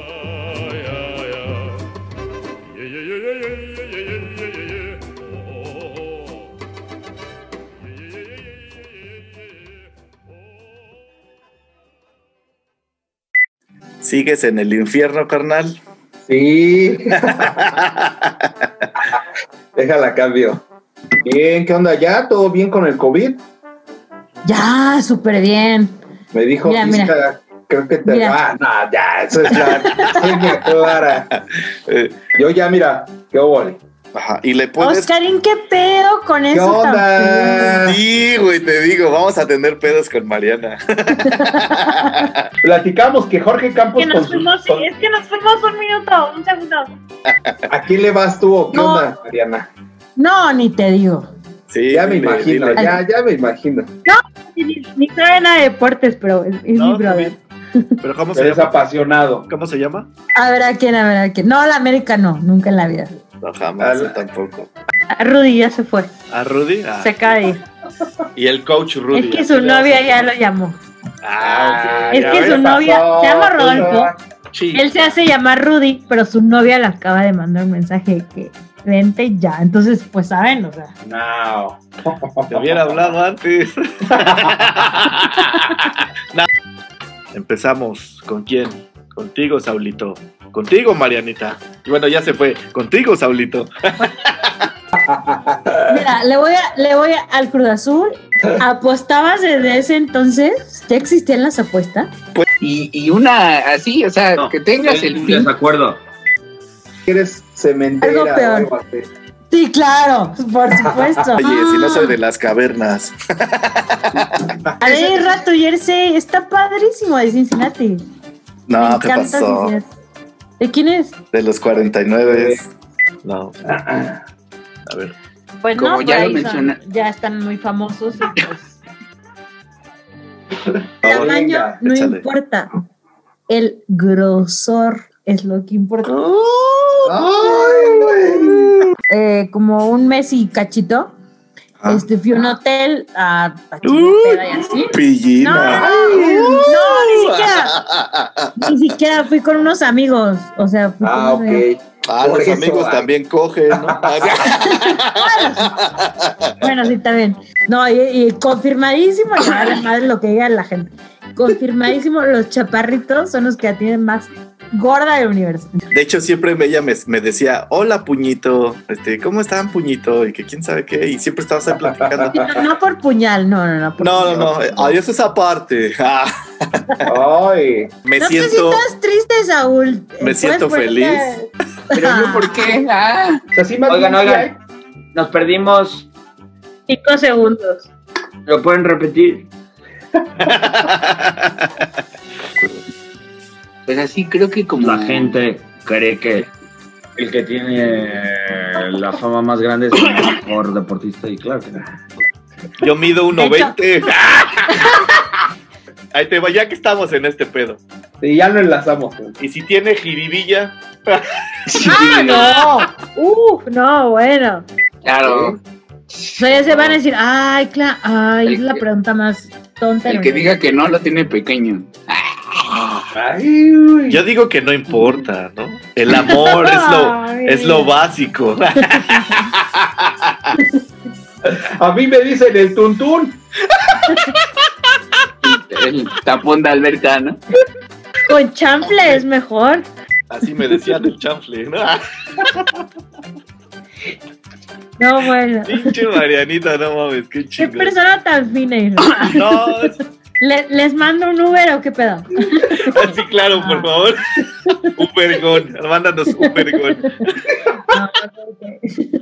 [SPEAKER 6] ¿Sigues en el infierno, carnal?
[SPEAKER 10] Sí. Déjala cambio. Bien, ¿qué onda? ¿Ya? ¿Todo bien con el COVID?
[SPEAKER 4] Ya, súper bien.
[SPEAKER 10] Me dijo
[SPEAKER 4] Mira,
[SPEAKER 10] Isca,
[SPEAKER 4] mira.
[SPEAKER 10] creo que te...
[SPEAKER 4] Mira.
[SPEAKER 10] Ah, no, ya, eso es la clara.
[SPEAKER 6] Eh,
[SPEAKER 10] Yo ya, mira, qué ole.
[SPEAKER 6] Ajá. Y le puedes.
[SPEAKER 4] Oscarín, ¿qué pedo con
[SPEAKER 10] ¿Qué
[SPEAKER 4] eso?
[SPEAKER 10] onda?
[SPEAKER 6] Sí, güey, te digo, vamos a tener pedos con Mariana.
[SPEAKER 10] Platicamos que Jorge Campos
[SPEAKER 4] Que
[SPEAKER 10] con
[SPEAKER 4] nos
[SPEAKER 10] sus-
[SPEAKER 4] fuimos,
[SPEAKER 10] con-
[SPEAKER 4] es que nos fuimos un minuto, un segundo.
[SPEAKER 10] ¿A quién le vas tú o qué
[SPEAKER 4] No.
[SPEAKER 10] onda, Mariana?
[SPEAKER 4] No, ni te digo.
[SPEAKER 6] Sí,
[SPEAKER 10] Ya me
[SPEAKER 6] dile,
[SPEAKER 10] imagino,
[SPEAKER 6] dile.
[SPEAKER 10] ya, ya me imagino.
[SPEAKER 4] Ni, ni- ni sabe nada de deportes, pero es, es
[SPEAKER 1] No,
[SPEAKER 4] mi brother.
[SPEAKER 1] ¿Pero cómo se
[SPEAKER 10] Eres
[SPEAKER 1] llama?
[SPEAKER 10] apasionado.
[SPEAKER 1] ¿Cómo se llama?
[SPEAKER 4] A ver a quién, a ver a quién. No, la América no, nunca en la vida.
[SPEAKER 6] No, jamás, yo tampoco.
[SPEAKER 4] Ah, Rudy ya se fue,
[SPEAKER 1] ¿A Rudy? Ah,
[SPEAKER 4] se acaba de ir.
[SPEAKER 1] Y el coach Rudy.
[SPEAKER 4] es que su
[SPEAKER 1] a-
[SPEAKER 4] novia ya lo llamó.
[SPEAKER 1] Ah, ok.
[SPEAKER 4] Es
[SPEAKER 1] Ya
[SPEAKER 4] que su novia
[SPEAKER 10] pasó,
[SPEAKER 4] se llama Rodolfo.
[SPEAKER 1] sí.
[SPEAKER 4] Él se hace llamar Rudy, pero su novia le acaba de mandar un mensaje de que vente ya. Entonces, pues saben, o sea.
[SPEAKER 10] No.
[SPEAKER 1] Te hubiera hablado antes. No. Empezamos. ¿Con quién? Contigo, Saulito. Contigo, Marianita. Y bueno, ya se fue. Contigo, Saulito.
[SPEAKER 4] Mira, le voy a, le voy a- al Cruz Azul. ¿Apostabas desde ese entonces? ¿Ya existían las apuestas?
[SPEAKER 9] Y, y una así, o sea,
[SPEAKER 7] No,
[SPEAKER 9] que tengas el fin.
[SPEAKER 7] desacuerdo.
[SPEAKER 10] Eres cementera
[SPEAKER 4] Algo peor.
[SPEAKER 10] o algo así.
[SPEAKER 4] Sí, claro, por supuesto.
[SPEAKER 6] Oye, si no soy de las cavernas.
[SPEAKER 4] A ver, rato jersey, está padrísimo de Cincinnati. Me
[SPEAKER 6] No, ¿qué
[SPEAKER 4] encanta
[SPEAKER 6] pasó?
[SPEAKER 4] Cincinnati. ¿De quién es?
[SPEAKER 6] De los 49.
[SPEAKER 1] No.
[SPEAKER 10] Ah,
[SPEAKER 1] A ver.
[SPEAKER 4] Pues
[SPEAKER 9] Como
[SPEAKER 4] no,
[SPEAKER 9] ya lo
[SPEAKER 4] ahí son-
[SPEAKER 9] menciona-
[SPEAKER 4] ya están muy famosos y pues. Tamaño no
[SPEAKER 6] échale.
[SPEAKER 4] importa. El grosor es lo que importa.
[SPEAKER 10] Ay, güey.
[SPEAKER 4] Eh, como un mes y cachito.
[SPEAKER 6] Ah.
[SPEAKER 4] Este, fui a un hotel a, a
[SPEAKER 6] Uy,
[SPEAKER 4] peda y así. No,
[SPEAKER 6] Pillina.
[SPEAKER 4] no, ni siquiera. Ni siquiera fui con unos amigos. O sea, fui
[SPEAKER 10] Ah,
[SPEAKER 4] con unos-
[SPEAKER 10] ok.
[SPEAKER 6] Ah,
[SPEAKER 10] Por
[SPEAKER 6] los
[SPEAKER 10] eso,
[SPEAKER 6] amigos
[SPEAKER 10] ah.
[SPEAKER 6] también cogen, ¿no?
[SPEAKER 4] Bueno, sí, bien. No, y, y confirmadísimo, madre lo que diga la gente. Confirmadísimo, los chaparritos son los que la tienen más gorda del universo.
[SPEAKER 6] De hecho, siempre ella me, me decía, hola, puñito, este, ¿cómo están, puñito? Y que quién sabe qué, y siempre estabas ahí platicando.
[SPEAKER 4] No, no por puñal, no, no, no. por
[SPEAKER 6] No, no,
[SPEAKER 4] puñal.
[SPEAKER 6] no, eh, adiós esa parte. Ah,
[SPEAKER 10] Ay.
[SPEAKER 6] me
[SPEAKER 4] no
[SPEAKER 6] siento,
[SPEAKER 4] te sientas triste, Saúl.
[SPEAKER 6] me
[SPEAKER 4] Puedes
[SPEAKER 6] siento feliz.
[SPEAKER 9] Pero yo, ¿por qué? Ah,
[SPEAKER 10] O sea, sí, más
[SPEAKER 7] Oigan, oigan. Nos perdimos.
[SPEAKER 4] Cinco segundos.
[SPEAKER 7] ¿Lo pueden repetir?
[SPEAKER 9] Pues así creo que como.
[SPEAKER 7] La gente cree que el que tiene la fama más grande es el mejor deportista y claro que no.
[SPEAKER 1] Yo mido
[SPEAKER 4] De hecho-
[SPEAKER 1] 1.20. Ahí te va, ya que estamos en este pedo.
[SPEAKER 10] Y ya lo enlazamos.
[SPEAKER 6] Y si tiene jiribilla,
[SPEAKER 4] ¡Ah, no! ¡Uf, no, bueno!
[SPEAKER 9] Claro.
[SPEAKER 4] O sea, ya se van a decir, ay, claro, ay,
[SPEAKER 9] El
[SPEAKER 4] es la
[SPEAKER 9] que-
[SPEAKER 4] pregunta más tonta.
[SPEAKER 9] El que
[SPEAKER 4] mundo".
[SPEAKER 9] diga que no lo tiene pequeño.
[SPEAKER 10] Ay,
[SPEAKER 6] yo digo que no importa, ¿no? El amor es lo,
[SPEAKER 4] Ay,
[SPEAKER 6] es lo básico.
[SPEAKER 10] A mí me dicen el tuntún.
[SPEAKER 9] El tapón de alberca, ¿no?
[SPEAKER 4] Con chample es mejor.
[SPEAKER 6] Así me decían el chanfle, ¿no?
[SPEAKER 4] No, bueno.
[SPEAKER 6] Pinche Marianita, no mames, qué
[SPEAKER 4] Qué
[SPEAKER 6] chingón.
[SPEAKER 4] persona tan fina.
[SPEAKER 6] No,
[SPEAKER 4] Le- ¿Les mando un Uber o qué pedo?
[SPEAKER 6] sí, claro, por favor. Un vergón, mándanos un vergón.
[SPEAKER 4] No, ok.